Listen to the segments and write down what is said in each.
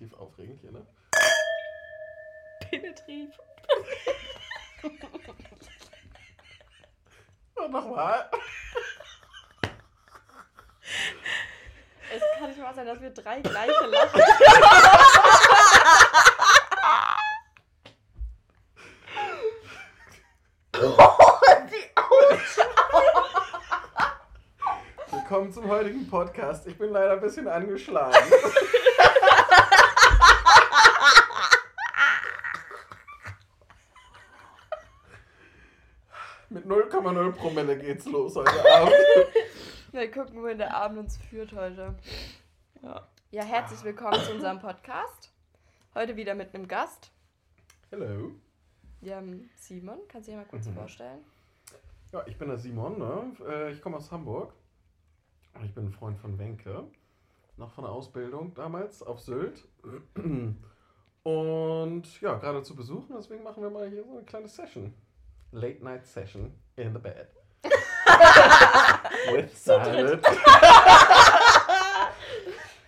penetrativ aufregend hier, ne? Penetriv. Und nochmal. Es kann nicht wahr sein, dass wir drei gleiche lachen. Willkommen zum heutigen Podcast. Ich bin leider ein bisschen angeschlagen. Mit 0,0 Promille geht's los heute Abend. Wir gucken, wohin der Abend uns führt heute. Ja. Ja, herzlich willkommen zu unserem Podcast. Heute wieder mit einem Gast. Hello. Wir haben Simon. Kannst du dich mal kurz Mhm. vorstellen? Ja, ich bin der Simon, ne? Äh, Ich komme aus Hamburg. Ich bin ein Freund von Wenke. Noch von der Ausbildung damals auf Sylt. Und ja, gerade zu besuchen, deswegen machen wir mal hier so eine kleine Session. Late Night Session in the bed. With Salad.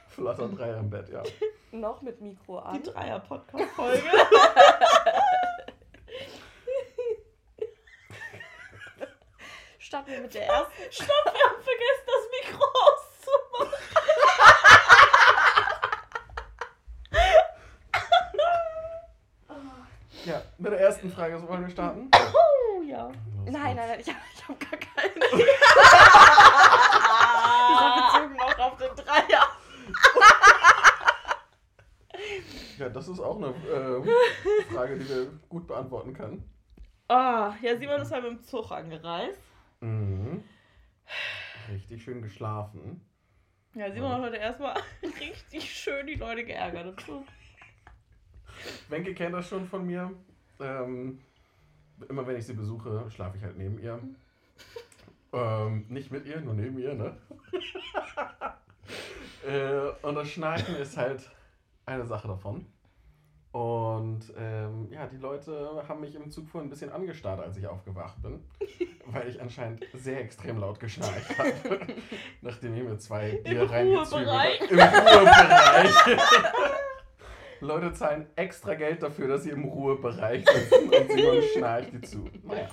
Flotter Dreier im Bett, ja. Noch mit Mikro Die an. Dreier-Podcast-Folge. Starten wir mit der ersten. Stopp, wir haben vergessen, das Mikro auszumachen. Ja, mit der ersten Frage so wollen wir starten. Oh, ja. Nein, nein, nein, ich habe hab gar keine. Das war bezogen auch auf den Dreier. Ja, das ist auch eine äh, Frage, die wir gut beantworten können. Ah, ja, Simon ist halt mit dem Zug angereist. Mhm. Richtig schön geschlafen. Ja, Simon hat heute erstmal richtig schön die Leute geärgert im Zug. Wenke kennt das schon von mir. Ähm, immer wenn ich sie besuche, schlafe ich halt neben ihr. Ähm, nicht mit ihr, nur neben ihr, ne? äh, und das Schnarchen ist halt eine Sache davon. Und ähm, ja, die Leute haben mich im Zug vorhin ein bisschen angestarrt, als ich aufgewacht bin, weil ich anscheinend sehr extrem laut geschnarcht habe, nachdem ich mir zwei Bier Ruhebereich. habe. Im Ruhebereich. Leute zahlen extra Geld dafür, dass sie im Ruhebereich sitzen und Simon schnarcht die zu. Naja,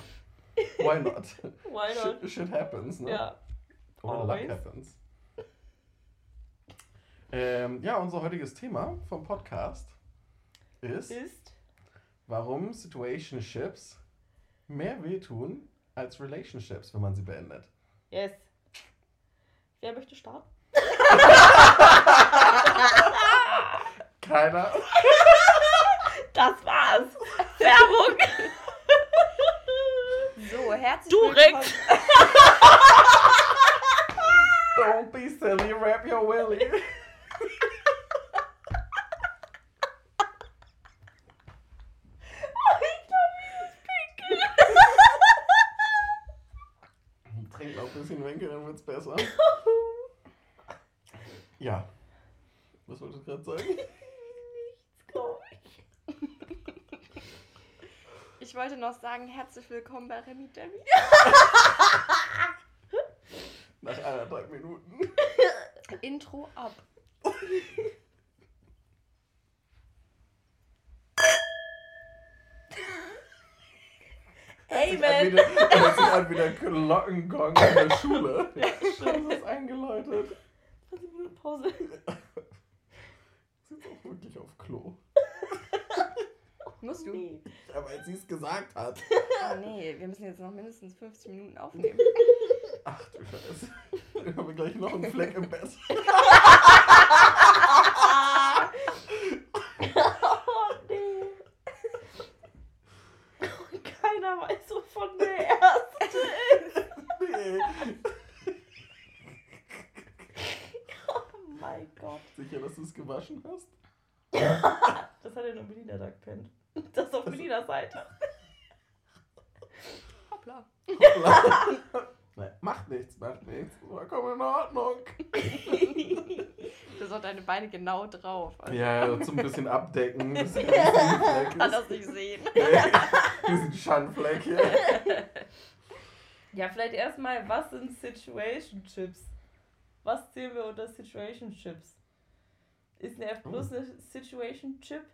why not? Why not? Shit, shit happens, ne? Ja. Or luck Always. happens. Ähm, ja, unser heutiges Thema vom Podcast ist, Ist. warum Situationships mehr wehtun als Relationships, wenn man sie beendet. Yes. Wer möchte starten? Keiner. Das war's. Werbung. So, herzlich Durek. willkommen. Don't be silly, wrap your willy. Trink noch ein bisschen Wenke, dann wird's besser. Ja. Was wolltest du gerade sagen? Ich wollte noch sagen, herzlich willkommen bei Remy Demi. Nach eineinhalb Minuten. Intro ab. Hey, Hört sich an wie der- Glockengong in der Schule. Das ist eingeläutet. 20 Minuten Pause. Ist auch wirklich auf Klo. Musst du? Nee. Ja, weil sie es gesagt hat. Oh nee, wir müssen jetzt noch mindestens 50 Minuten aufnehmen. Ach du Scheiße. Dann haben wir gleich noch einen Fleck im Bett. Oh, nee. Keiner weiß, wovon der erste ist. Nee. Oh mein Gott. Sicher, dass du es gewaschen hast? Das hat er nur Melina da gepennt. Das ist auf Melinas Seite. Hoppla. Hoppla. Nein, macht nichts, macht nichts. Vollkommen in Ordnung. Du hast deine Beine genau drauf. Also Ja, zum bisschen abdecken. Das ist ein Fleck kann das nicht sehen. Diesen Schandfleck hier. Ja, vielleicht erstmal, was sind Situationships? Was zählen wir unter Situationships? Ist eine F plus eine Situation Chip?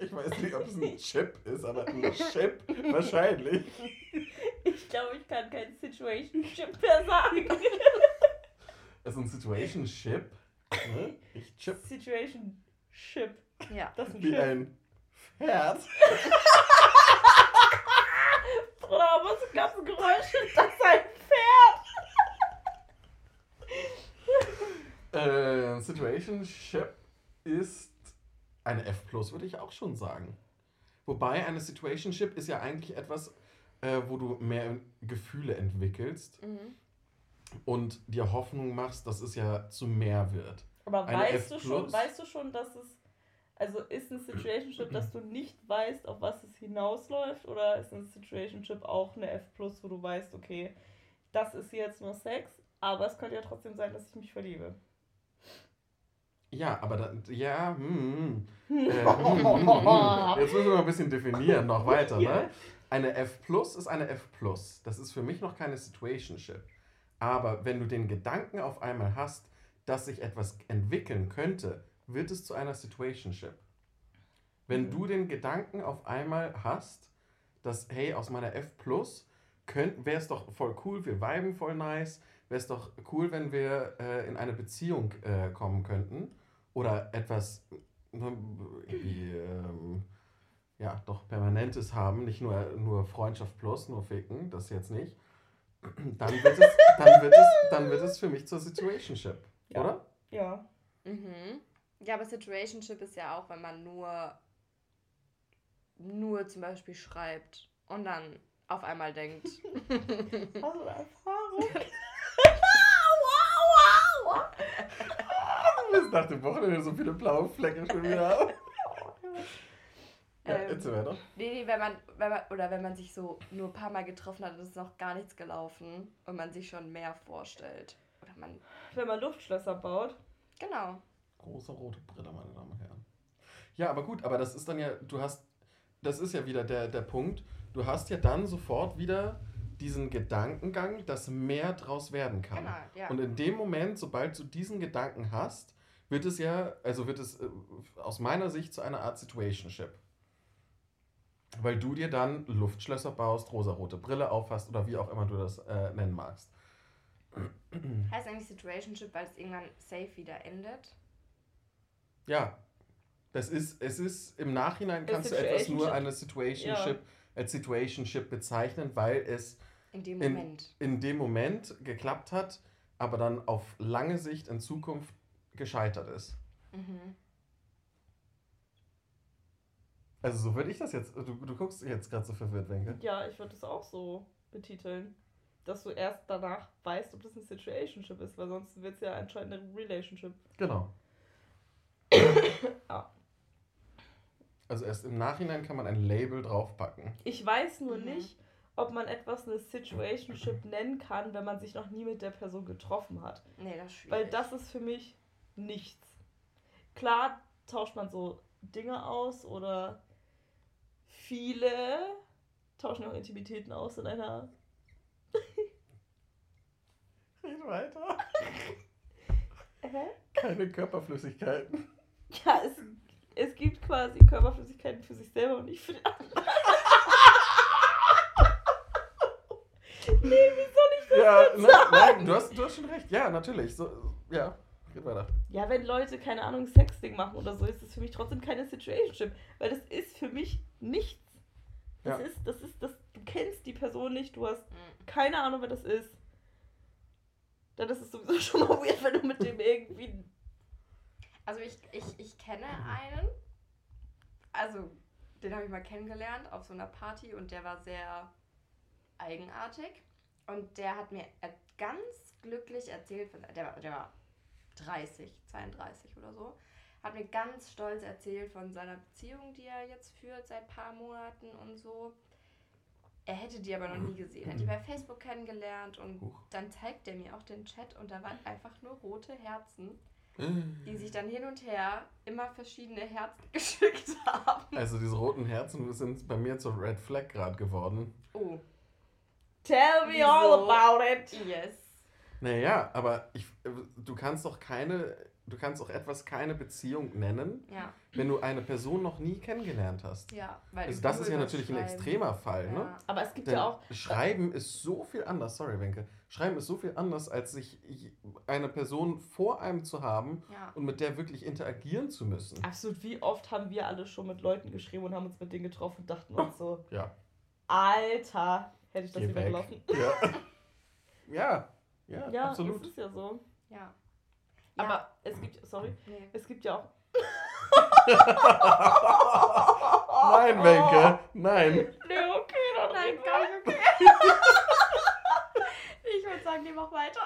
Ich weiß nicht, ob es ein Chip ist, aber ein Chip wahrscheinlich. Ich glaube, ich kann kein Situation Chip mehr sagen. Es ist ein Situationship. Ne? Ich chip Situation Chip. Ja. Das ist ein wie Chip. ein Pferd. Bruder, was ganze Geräusche? Das ist ein Pferd. Äh, Situationship ist eine F plus, würde ich auch schon sagen. Wobei eine Situationship ist ja eigentlich etwas, äh, wo du mehr Gefühle entwickelst Mhm. und dir Hoffnung machst, dass es ja zu mehr wird. Aber Eine weißt F du schon, weißt du schon, dass es also ist ein Situationship, dass du nicht weißt, auf was es hinausläuft, oder ist ein Situationship auch eine F plus, wo du weißt, okay, das ist jetzt nur Sex, aber es könnte ja trotzdem sein, dass ich mich verliebe. Ja, aber da, ja, hm, hm. Äh, hm, hm. Jetzt müssen wir mal ein bisschen definieren, noch weiter, ne? Eine F plus ist eine F plus. Das ist für mich noch keine Situationship. Aber wenn du den Gedanken auf einmal hast, dass sich etwas entwickeln könnte, wird es zu einer Situationship. Wenn Mhm. du den Gedanken auf einmal hast, dass, hey, aus meiner F plus wäre es doch voll cool, wir viben voll nice, wäre es doch cool, wenn wir äh, in eine Beziehung äh, kommen könnten oder etwas ne, irgendwie, ähm, ja, doch Permanentes haben, nicht nur, nur Freundschaft plus, nur ficken, das jetzt nicht, dann wird es, dann wird es, dann wird es für mich zur Situationship, Ja. oder? Ja. Mhm. Ja, aber Situationship ist ja auch, wenn man nur, nur zum Beispiel schreibt und dann auf einmal denkt. Hast du eine Erfahrung? Du bist nach dem Wochenende so viele blaue Flecke schon wieder haben. Ja, Ähm, weiter. Nee, nee, wenn man, wenn man, oder wenn man sich so nur ein paar Mal getroffen hat und es ist noch gar nichts gelaufen und man sich schon mehr vorstellt. Oder man, Wenn man Luftschlösser baut. genau. Große rote Brille, meine Damen und Herren. Ja, aber gut, aber das ist dann ja, du hast, das ist ja wieder der, der Punkt, du hast ja dann sofort wieder diesen Gedankengang, dass mehr draus werden kann. Genau, ja. Und in dem Moment, sobald du diesen Gedanken hast, wird es ja, also wird es äh, aus meiner Sicht zu einer Art Situationship. Weil du dir dann Luftschlösser baust, rosarote Brille aufhast oder wie auch immer du das äh, nennen magst. heißt eigentlich Situationship, weil es irgendwann safe wieder endet. Ja, das ist, es ist im Nachhinein kannst du etwas nur eine Situationship als Situationship bezeichnen, weil es In dem In- Moment. in dem Moment geklappt hat, aber dann auf lange Sicht in Zukunft gescheitert ist. Mhm. Also so würde ich das jetzt. Du, du guckst jetzt gerade so verwirrt, Wenke. Ja, ich würde das auch so betiteln. Dass du erst danach weißt, ob das eine Situationship ist, weil sonst wird es ja anscheinend eine Relationship. Genau. Ja. Also erst im Nachhinein kann man ein Label draufpacken. Ich weiß nur Mhm. nicht, ob man etwas eine Situationship nennen kann, wenn man sich noch nie mit der Person getroffen hat. Nee, das ist schwierig. Weil das ist für mich nichts. Klar tauscht man so Dinge aus oder viele tauschen auch Intimitäten aus in einer. Red weiter. Hä? Keine Körperflüssigkeiten. Ja, es, es gibt quasi Körperflüssigkeiten für sich selber und nicht für den anderen. nee, wie soll ich das Ja, nein, sagen? nein du, hast, du hast schon recht. Ja, natürlich. So, ja, geht weiter. Ja, wenn Leute, keine Ahnung, Sexting machen oder so, ist das für mich trotzdem keine Situationship. Weil das ist für mich nichts. Das Ja. ist, das ist, das, du kennst die Person nicht, du hast Mhm. keine Ahnung, wer das ist. Dann ist es sowieso schon mal weird, wenn du mit dem irgendwie. Also ich, ich, ich kenne einen, also den habe ich mal kennengelernt auf so einer Party und der war sehr eigenartig. Und der hat mir ganz glücklich erzählt, von, der, war, der war 30, 32 oder so, hat mir ganz stolz erzählt von seiner Beziehung, die er jetzt führt seit ein paar Monaten und so. Er hätte die aber noch nie gesehen. Er hat die bei Facebook kennengelernt und Huch. dann zeigt er mir auch den Chat und da waren einfach nur rote Herzen die sich dann hin und her immer verschiedene Herzen geschickt haben. Also diese roten Herzen sind bei mir zur Red Flag gerade geworden. Oh, Tell me Wieso? all about it! yes. Naja, aber ich, du kannst doch keine du kannst auch etwas keine Beziehung nennen, Ja, wenn du eine Person noch nie kennengelernt hast. ja. Weil Also das ist ja natürlich ein extremer Fall, ne? Ja. Aber es gibt Denn ja auch. Schreiben ist so viel anders, sorry Wenke, Schreiben ist so viel anders, als sich eine Person vor einem zu haben Ja. und mit der wirklich interagieren zu müssen. Absolut, wie oft haben wir alle schon mit Leuten geschrieben und haben uns mit denen getroffen und dachten uns so, Ja, Alter, hätte ich das geh gelassen. Ja. ja, ja, Ja, absolut. das ist ja so. Ja. Aber es gibt, sorry, Nee. es gibt ja auch. Nein, Wenke, nein. Nee, okay, dann Nein, gar nicht okay. ich würde sagen, die mach weiter.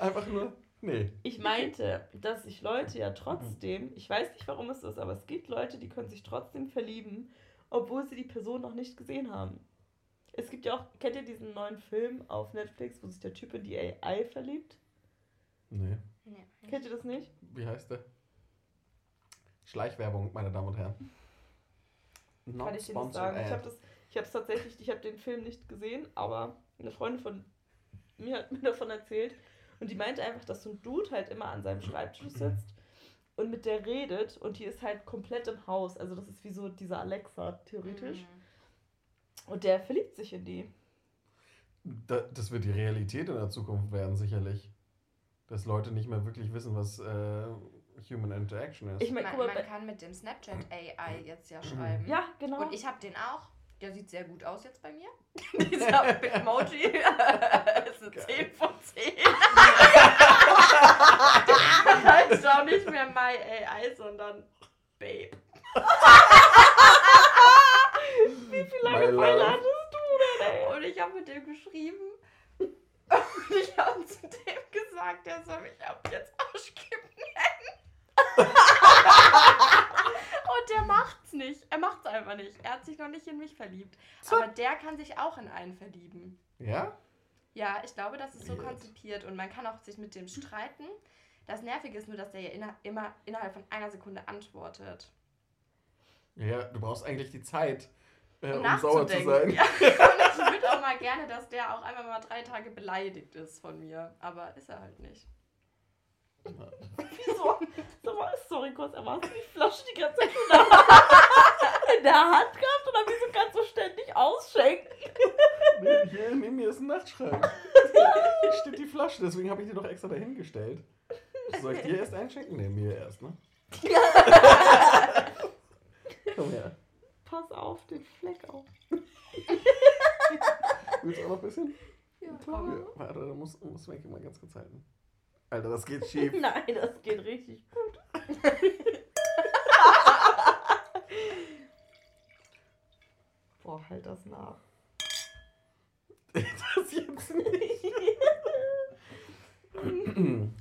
Einfach nur, nee. Ich meinte, dass sich Leute ja trotzdem, ich weiß nicht, warum es ist, aber es gibt Leute, die können sich trotzdem verlieben, obwohl sie die Person noch nicht gesehen haben. Es gibt ja auch, kennt ihr diesen neuen Film auf Netflix, wo sich der Typ in die AI verliebt? Nee, Nee. Kennt ihr das nicht? wie heißt der? Schleichwerbung, meine Damen und Herren. Not Kann ich dir nicht sagen. Ich ad. habe das, ich habe tatsächlich, ich habe den Film nicht gesehen, aber eine Freundin von mir hat mir davon erzählt und die meinte einfach, dass so ein Dude halt immer an seinem Schreibtisch sitzt und mit der redet und die ist halt komplett im Haus. Also das ist wie so dieser Alexa theoretisch. Mhm. Und der verliebt sich in die. Da, das wird die Realität in der Zukunft werden, sicherlich. Dass Leute nicht mehr wirklich wissen, was äh, Human Interaction ist. Ich meine, Man, man kann mit dem Snapchat AI jetzt ja schreiben. ja, genau. Und ich habe den auch. Der sieht sehr gut aus jetzt bei mir. Dieser Bitmoji ist eine Geil. 10 von 10. Der heißt auch nicht mehr My AI, sondern Babe. Wie viele lange. Pfeile hattest du denn, ey? Und ich habe mit dem geschrieben. Und ich habe zu dem gesagt, der soll mich ab jetzt Arschkippen nennen. Und der macht's nicht. Er macht's einfach nicht. Er hat sich noch nicht in mich verliebt. Aber der kann sich auch in einen verlieben. Ja? Ja, ich glaube, das ist so Weird. konzipiert und man kann auch sich mit dem streiten. Das Nervige ist nur, dass der ja inner immer innerhalb von einer Sekunde antwortet. Ja, du brauchst eigentlich die Zeit, äh, Um um sauer zu nachzudenken. sein. Ja. Und ich würde auch mal gerne, dass der auch einmal mal drei Tage beleidigt ist von mir. Aber ist er halt nicht. Wieso? Sorry kurz, aber hast du die Flasche die ganze Zeit in der Hand, in der Hand gehabt oder wieso kannst du ständig ausschenken? Nee, hier neben mir ist ein Nachtschrank. Hier steht die Flasche, deswegen habe ich die doch extra dahingestellt. Soll ich dir erst einschenken? Nee, mir erst, ne? Komm her. Pass auf den Fleck auf. Willst du auch noch ein bisschen? Ja, Hier, warte, da muss, muss Wenke mal ganz kurz halten. Alter, das geht schief. Nein, das geht richtig gut. Boah, halt das nach. das jetzt nicht.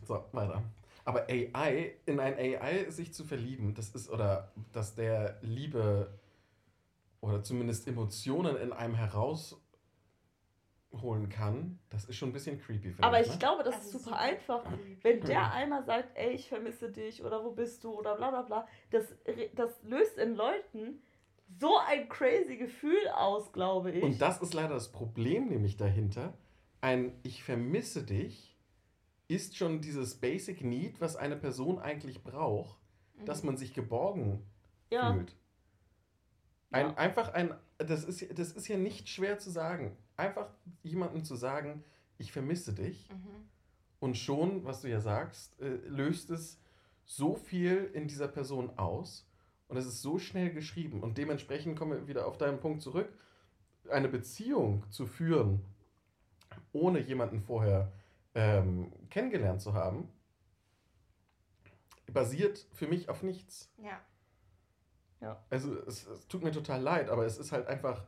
so, weiter. Aber AI, in ein AI sich zu verlieben, das ist, oder dass der Liebe oder zumindest Emotionen in einem herausholen kann, das ist schon ein bisschen creepy, finde Aber ich. ich ne? glaube, das Also ist super super einfach. creepy. Wenn der einmal sagt, ey, ich vermisse dich oder wo bist du oder bla bla bla, das, das löst in Leuten so ein crazy Gefühl aus, glaube ich. Und das ist leider das Problem nämlich dahinter. Ein Ich vermisse dich ist schon dieses Basic Need, was eine Person eigentlich braucht, dass man sich geborgen ja, fühlt. Ein, Ja. Einfach ein, das ist, das ist ja nicht schwer zu sagen. Einfach jemandem zu sagen, ich vermisse dich. Mhm. Und schon, was du ja sagst, äh, löst es so viel in dieser Person aus. Und es ist so schnell geschrieben. Und dementsprechend kommen wir wieder auf deinen Punkt zurück. Eine Beziehung zu führen, ohne jemanden vorher ähm, kennengelernt zu haben, basiert für mich auf nichts. Ja. Also es, es tut mir total leid, aber es ist halt einfach.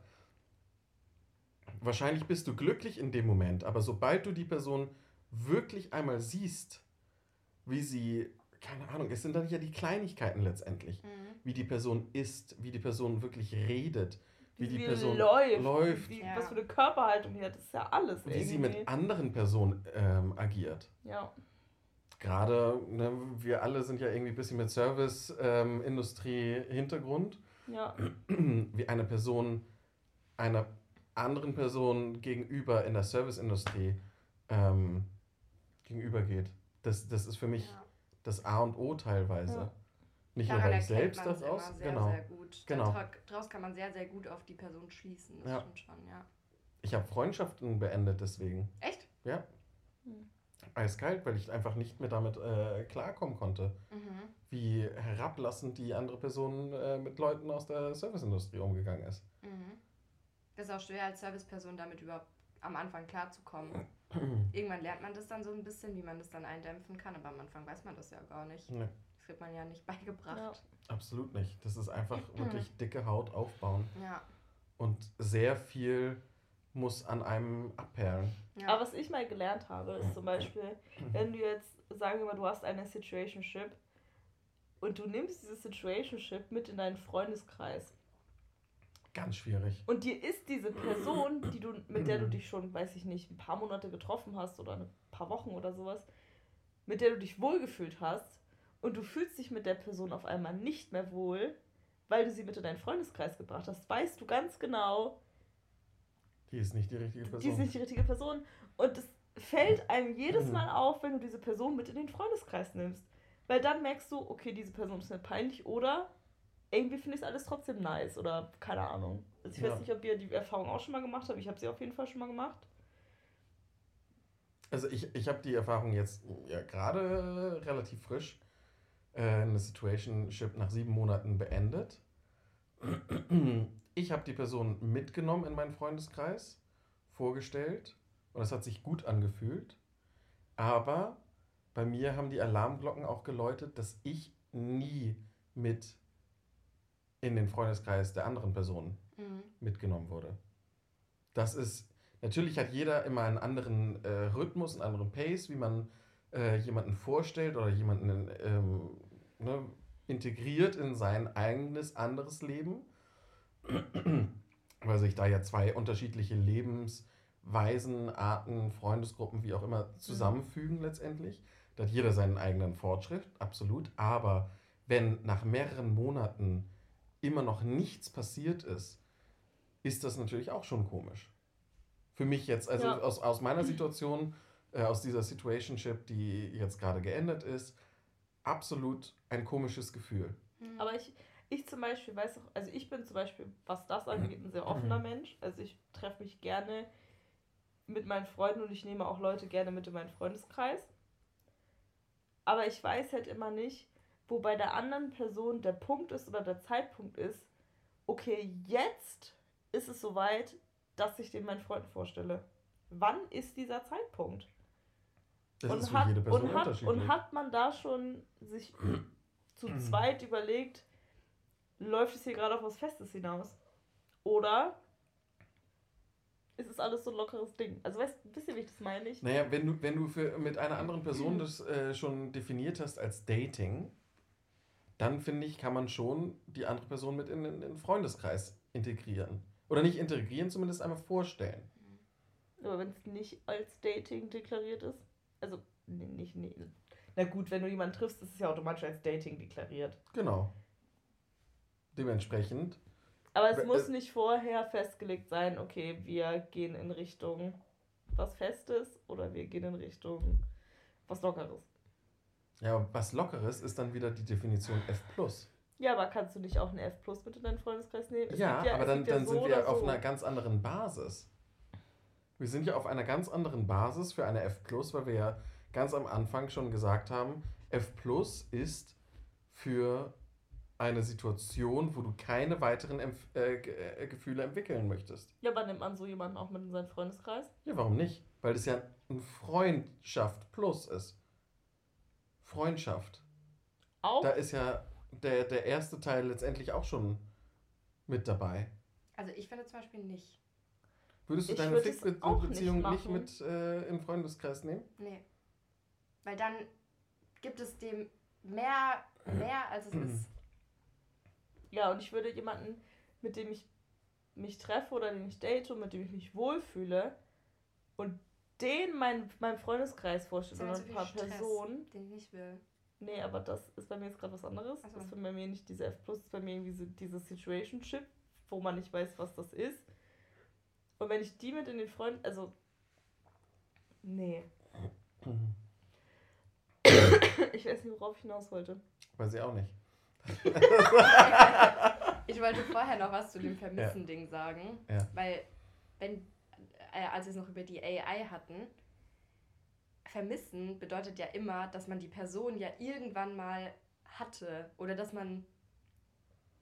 Wahrscheinlich bist du glücklich in dem Moment, aber sobald du die Person wirklich einmal siehst, wie sie, keine Ahnung, es sind dann ja die Kleinigkeiten letztendlich, Mhm. wie die Person ist, wie die Person wirklich redet, wie die sie Person läuft, läuft. Wie, Ja. was für eine Körperhaltung die hat, das ist ja alles wie sie irgendwie. mit anderen Personen ähm, agiert. Ja. Gerade, ne, wir alle sind ja irgendwie ein bisschen mit Service-Industrie-Hintergrund. Ja. wie eine Person einer anderen Person gegenüber in der Serviceindustrie ähm, gegenübergeht. Das, das ist für mich Ja. das A und O teilweise. Ja. Nicht nur, Daran ich erkennt selbst das aus. immer sehr, Genau. sehr gut. Genau. Dara- Daraus kann man sehr, sehr gut auf die Person schließen. Das Ja. stimmt schon, ja. Ich habe Freundschaften beendet deswegen. Echt? Ja. Hm. Eiskalt, weil ich einfach nicht mehr damit äh, klarkommen konnte, Mhm. wie herablassend die andere Person äh, mit Leuten aus der Serviceindustrie umgegangen ist. Mhm. Das ist auch schwer als Serviceperson damit überhaupt am Anfang klarzukommen. Irgendwann lernt man das dann so ein bisschen, wie man das dann eindämpfen kann, aber am Anfang weiß man das ja gar nicht. Nee, Kriegt man ja nicht beigebracht. absolut nicht. Das ist einfach wirklich dicke Haut aufbauen. Ja. Und sehr viel muss an einem abperlen. ja. Aber was ich mal gelernt habe, ist zum Beispiel, wenn du jetzt, sagen wir mal, du hast eine Situationship und du nimmst diese Situationship mit in deinen Freundeskreis Ganz schwierig. und dir ist diese Person, die du, mit der du dich schon, weiß ich nicht, ein paar Monate getroffen hast oder ein paar Wochen oder sowas, mit der du dich wohlgefühlt hast und du fühlst dich mit der Person auf einmal nicht mehr wohl, weil du sie mit in deinen Freundeskreis gebracht hast, weißt du ganz genau, Die ist nicht die richtige Person. die ist nicht die richtige Person. Und es fällt einem jedes Mhm. Mal auf, wenn du diese Person mit in den Freundeskreis nimmst. Weil dann merkst du, okay, diese Person ist mir peinlich oder irgendwie finde ich es alles trotzdem nice oder keine Ahnung. Also ich Ja. weiß nicht, ob ihr die Erfahrung auch schon mal gemacht habt. Ich habe sie auf jeden Fall schon mal gemacht. Also ich, ich habe die Erfahrung jetzt ja, gerade relativ frisch, eine Situationship nach sieben Monaten beendet. Ich habe die Person mitgenommen in meinen Freundeskreis, vorgestellt und es hat sich gut angefühlt. Aber bei mir haben die Alarmglocken auch geläutet, dass ich nie mit in den Freundeskreis der anderen Person Mhm. mitgenommen wurde. Das ist, natürlich hat jeder immer einen anderen äh, Rhythmus, einen anderen Pace, wie man äh, jemanden vorstellt oder jemanden ähm, ne, integriert in sein eigenes anderes Leben. Weil sich da ja zwei unterschiedliche Lebensweisen, Arten, Freundesgruppen, wie auch immer, zusammenfügen letztendlich. Da hat jeder seinen eigenen Fortschritt, absolut. Aber wenn nach mehreren Monaten immer noch nichts passiert ist, ist das natürlich auch schon komisch. Für mich jetzt, also Ja. aus, aus meiner Situation, äh, aus dieser Situationship, die jetzt gerade geendet ist, absolut ein komisches Gefühl. Mhm. Aber ich, ich zum Beispiel weiß auch, also ich bin zum Beispiel, was das angeht, ein sehr offener Mensch. Also ich treffe mich gerne mit meinen Freunden und ich nehme auch Leute gerne mit in meinen Freundeskreis. Aber ich weiß halt immer nicht, wo bei der anderen Person der Punkt ist oder der Zeitpunkt ist, okay, jetzt ist es soweit, dass ich den meinen Freunden vorstelle. Wann ist dieser Zeitpunkt? Das und, hat, und, hat, und hat man da schon sich zu zweit überlegt, läuft es hier gerade auf was Festes hinaus? Oder ist es alles so ein lockeres Ding? Also weißt, wisst ihr, wie ich das meine? Ich, Naja, wenn du, wenn du für, mit einer anderen Person das äh, schon definiert hast als Dating, dann finde ich, kann man schon die andere Person mit in den Freundeskreis integrieren. Oder nicht integrieren, zumindest einmal vorstellen. aber wenn es nicht als Dating deklariert ist, also nee, nicht, nee. Na gut, wenn du jemanden triffst, ist es ja automatisch als Dating deklariert. Genau. Dementsprechend, Aber es muss äh, nicht vorher festgelegt sein, okay, wir gehen in Richtung was Festes oder wir gehen in Richtung was Lockeres. ja, was Lockeres ist dann wieder die Definition F. Ja, aber kannst du nicht auch eine F Plus mit in deinen Freundeskreis nehmen? Es Ja, gibt aber dann, ja dann so sind wir auf so. einer ganz anderen Basis. Wir sind ja auf einer ganz anderen Basis für eine F, weil wir ja ganz am Anfang schon gesagt haben, F ist für eine Situation, wo du keine weiteren Empf äh, äh, Gefühle entwickeln möchtest. Ja, aber nimmt man so jemanden auch mit in seinen Freundeskreis? Ja, warum nicht? Weil das ja ein Freundschaft plus ist. Freundschaft. Auch? Da ist ja der, der erste Teil letztendlich auch schon mit dabei. Also ich finde zum Beispiel nicht. Würdest du Ich deine würd es auch nicht nicht, mit äh, den Freundeskreis nehmen? Nee. Weil dann gibt es dem mehr, mehr als es ist. Ja, und ich würde jemanden, mit dem ich mich treffe oder den ich date und mit dem ich mich wohlfühle und den mein, meinem Freundeskreis vorstelle Das oder ein paar Stress, Personen. Den ich nicht will. Nee, aber das ist bei mir jetzt gerade was anderes. Ach so. Das ist bei mir nicht diese F+, das ist bei mir irgendwie so diese Situationship, wo man nicht weiß, was das ist. Und wenn ich die mit in den Freunden, also, nee. Ich weiß nicht, worauf ich hinaus wollte. Weiß ich auch nicht. Ich wollte vorher noch was zu dem Vermissen-Ding sagen. Ja. Weil, wenn, äh, als wir es noch über die AI hatten, vermissen bedeutet ja immer, dass man die Person ja irgendwann mal hatte. Oder dass man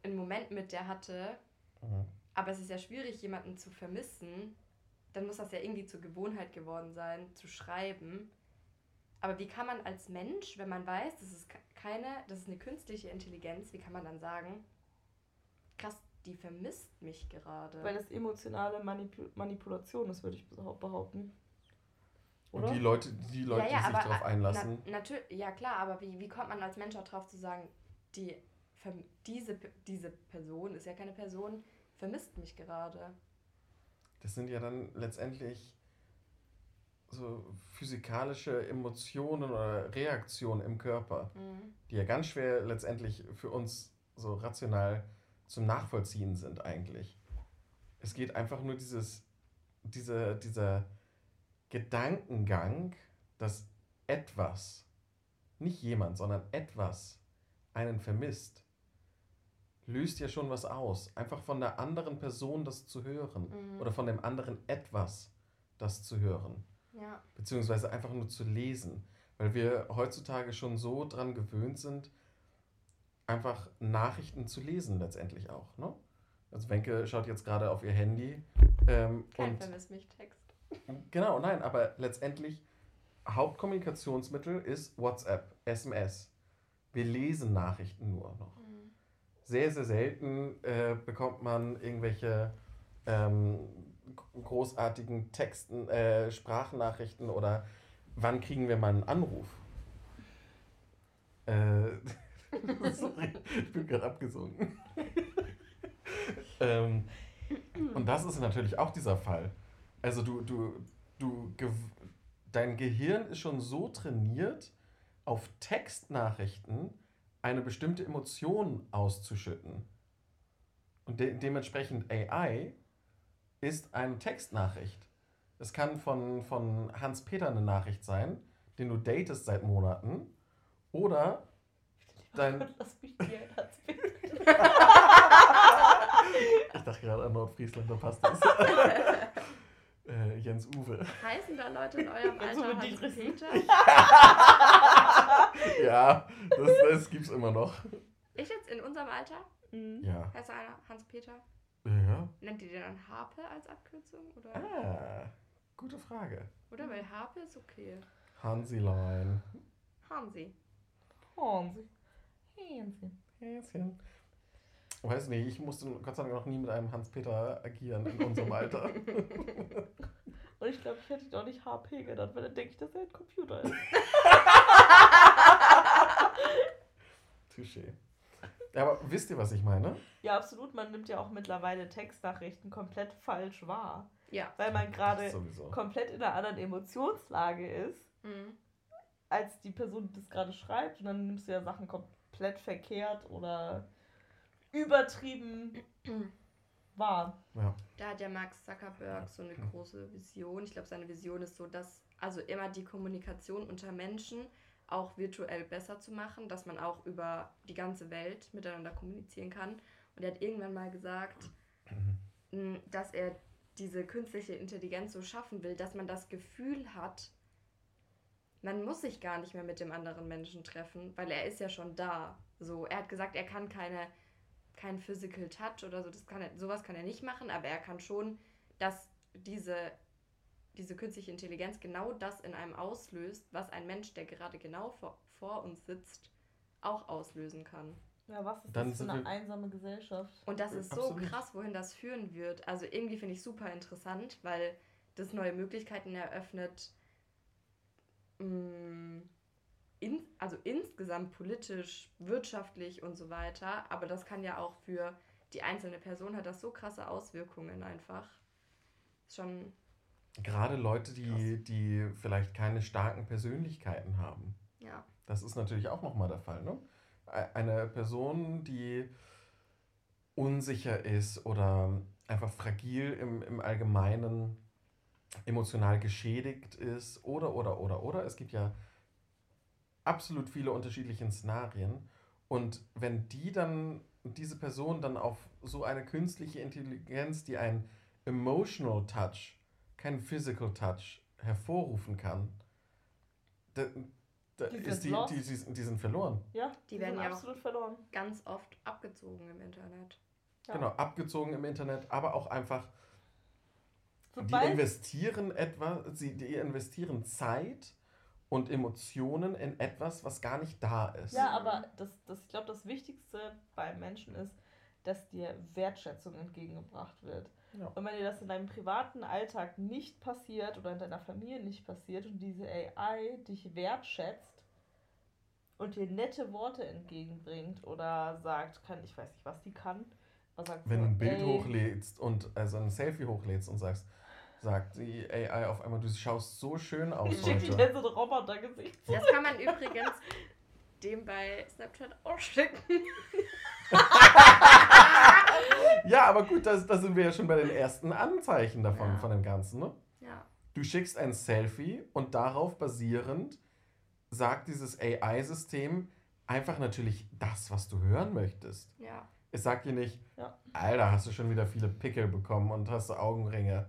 einen Moment mit der hatte. Mhm. Aber es ist ja schwierig, jemanden zu vermissen. Dann muss das ja irgendwie zur Gewohnheit geworden sein, zu schreiben. Aber wie kann man als Mensch, wenn man weiß, das ist ke- keine, das ist eine künstliche Intelligenz, wie kann man dann sagen, krass, die vermisst mich gerade? Weil das emotionale Manipu Manipulation ist, würde ich behau- behaupten. Oder? Und die Leute, die Leute, die sich darauf einlassen. Na, ja klar, aber wie, wie kommt man als Mensch auch drauf zu sagen, die, diese, diese Person ist ja keine Person, vermisst mich gerade. Das sind ja dann letztendlich so physikalische Emotionen oder Reaktionen im Körper, Mhm. die ja ganz schwer letztendlich für uns so rational zum Nachvollziehen sind eigentlich. Es geht einfach nur dieses, diese, dieser Gedankengang, dass etwas, nicht jemand, sondern etwas einen vermisst, löst ja schon was aus. Einfach von der anderen Person das zu hören Mhm. oder von dem anderen etwas das zu hören, Ja. beziehungsweise einfach nur zu lesen, weil wir heutzutage schon so dran gewöhnt sind, einfach Nachrichten zu lesen letztendlich auch. Ne? Also Wenke schaut jetzt gerade auf ihr Handy ähm, Kein und Vermiss mich Text. Genau, nein, aber letztendlich Hauptkommunikationsmittel ist WhatsApp, SMS. Wir lesen Nachrichten nur noch. Mhm. Sehr, sehr selten äh, bekommt man irgendwelche ähm, großartigen Texten, äh, Sprachnachrichten oder wann kriegen wir mal einen Anruf? Äh, sorry, ich bin gerade abgesunken. ähm, und das ist natürlich auch dieser Fall. Also du, du, du, dein Gehirn ist schon so trainiert, auf Textnachrichten eine bestimmte Emotion auszuschütten. Und de dementsprechend AI ist eine Textnachricht. Es kann von, von Hans-Peter eine Nachricht sein, den du datest seit Monaten. Oder dein, Lass mich dir ich dachte gerade an Nordfriesland, da passt das. äh, Jens Uwe. Heißen da Leute in eurem Alter über Ja, das, das gibt's immer noch. Ich jetzt in unserem Alter? Mhm. Ja. Heißt einer Hans-Peter? Ja. Nennt ihr den dann Harpe als Abkürzung? Oder, Ah, gute Frage. oder weil Harpe ist okay. Hansilein. Hansi. Hansi. Hansi. Häschen. Weiß nicht, ich musste Gott sei Dank noch nie mit einem Hans-Peter agieren in unserem Alter. Und ich glaube, ich hätte doch nicht HP genannt, weil dann denke ich, dass er ein Computer ist. Touché. Aber wisst ihr, was ich meine? Ja, absolut. Man nimmt ja auch mittlerweile Textnachrichten komplett falsch wahr. Ja. Weil man gerade komplett in einer anderen Emotionslage ist, Mhm. als die Person, die das gerade schreibt. Und dann nimmst du ja Sachen komplett verkehrt oder übertrieben wahr. Ja. Da hat ja Mark Zuckerberg so eine große Vision. Ich glaube, seine Vision ist so, dass also immer die Kommunikation unter Menschen auch virtuell besser zu machen, dass man auch über die ganze Welt miteinander kommunizieren kann. Und er hat irgendwann mal gesagt, mh, dass er diese künstliche Intelligenz so schaffen will, dass man das Gefühl hat, man muss sich gar nicht mehr mit dem anderen Menschen treffen, weil er ist ja schon da. So, er hat gesagt, er kann keine kein Physical Touch oder so, das kann er, sowas kann er nicht machen, aber er kann schon, dass diese, diese künstliche Intelligenz genau das in einem auslöst, was ein Mensch, der gerade genau vor, vor uns sitzt, auch auslösen kann. Ja, was ist Dann das für eine einsame Gesellschaft? Und das ist Absolut. so krass, wohin das führen wird. Also irgendwie finde ich super interessant, weil das neue Möglichkeiten eröffnet, mh, in, also insgesamt politisch, wirtschaftlich und so weiter. Aber das kann ja auch für die einzelne Person hat das so krasse Auswirkungen einfach. Ist schon, Gerade Leute, die, die vielleicht keine starken Persönlichkeiten haben. ja. Das ist natürlich auch nochmal der Fall. Ne? Eine Person, die unsicher ist oder einfach fragil im, im Allgemeinen, emotional geschädigt ist oder, oder, oder, oder. Es gibt ja absolut viele unterschiedliche Szenarien. Und wenn die dann, diese Person dann auf so eine künstliche Intelligenz, die einen emotional touch, keinen physical touch hervorrufen kann, da, da Die ist sind die, die, die, die sind verloren. Ja, Die die, werden ja absolut verloren. Ganz oft abgezogen im Internet. Ja. Genau, abgezogen im Internet, aber auch einfach, die Sobald, investieren etwas, sie, die investieren Zeit und Emotionen in etwas, was gar nicht da ist. ja, aber das, das, ich glaube, das Wichtigste beim Menschen ist, dass dir Wertschätzung entgegengebracht wird. Ja. Und wenn dir das in deinem privaten Alltag nicht passiert oder in deiner Familie nicht passiert und diese AI dich wertschätzt und dir nette Worte entgegenbringt oder sagt, kann, ich weiß nicht, was die kann, aber sagt Wenn so, du ein Bild ey, hochlädst und also ein Selfie hochlädst und sagst, sagt die AI auf einmal, du schaust so schön aus Ich schicke dir so ein Robotergesicht. Das kann man übrigens dem bei Snapchat auch schicken. Ja, aber gut, da da sind wir ja schon bei den ersten Anzeichen davon, Ja. von dem Ganzen. Ne? Ja. Du schickst ein Selfie und darauf basierend sagt dieses AI-System einfach natürlich das, was du hören möchtest. Ja. Es sagt dir nicht, Ja. Alter, hast du schon wieder viele Pickel bekommen und hast du Augenringe.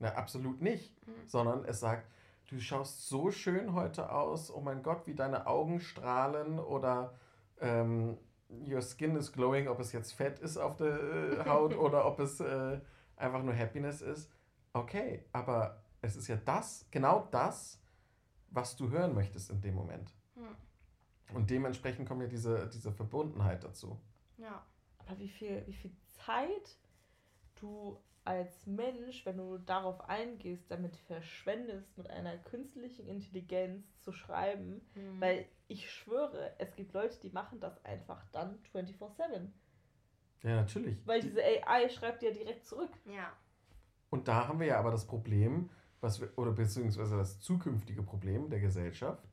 Na, absolut nicht. Mhm. Sondern es sagt, du schaust so schön heute aus, oh mein Gott, wie deine Augen strahlen oder ähm, your skin is glowing, ob es jetzt Fett ist auf der äh, Haut oder ob es äh, einfach nur Happiness ist. Okay, aber es ist ja das, genau das, was du hören möchtest in dem Moment. Hm. Und dementsprechend kommt ja diese, diese Verbundenheit dazu. Ja. Aber wie viel, wie viel Zeit du als Mensch, wenn du darauf eingehst, damit verschwendest, mit einer künstlichen Intelligenz zu schreiben, Mhm. weil ich schwöre, es gibt Leute, die machen das einfach dann 24-7. Ja, natürlich. Weil diese AI schreibt ja direkt zurück. Ja. Und da haben wir ja aber das Problem, was wir, oder beziehungsweise das zukünftige Problem der Gesellschaft,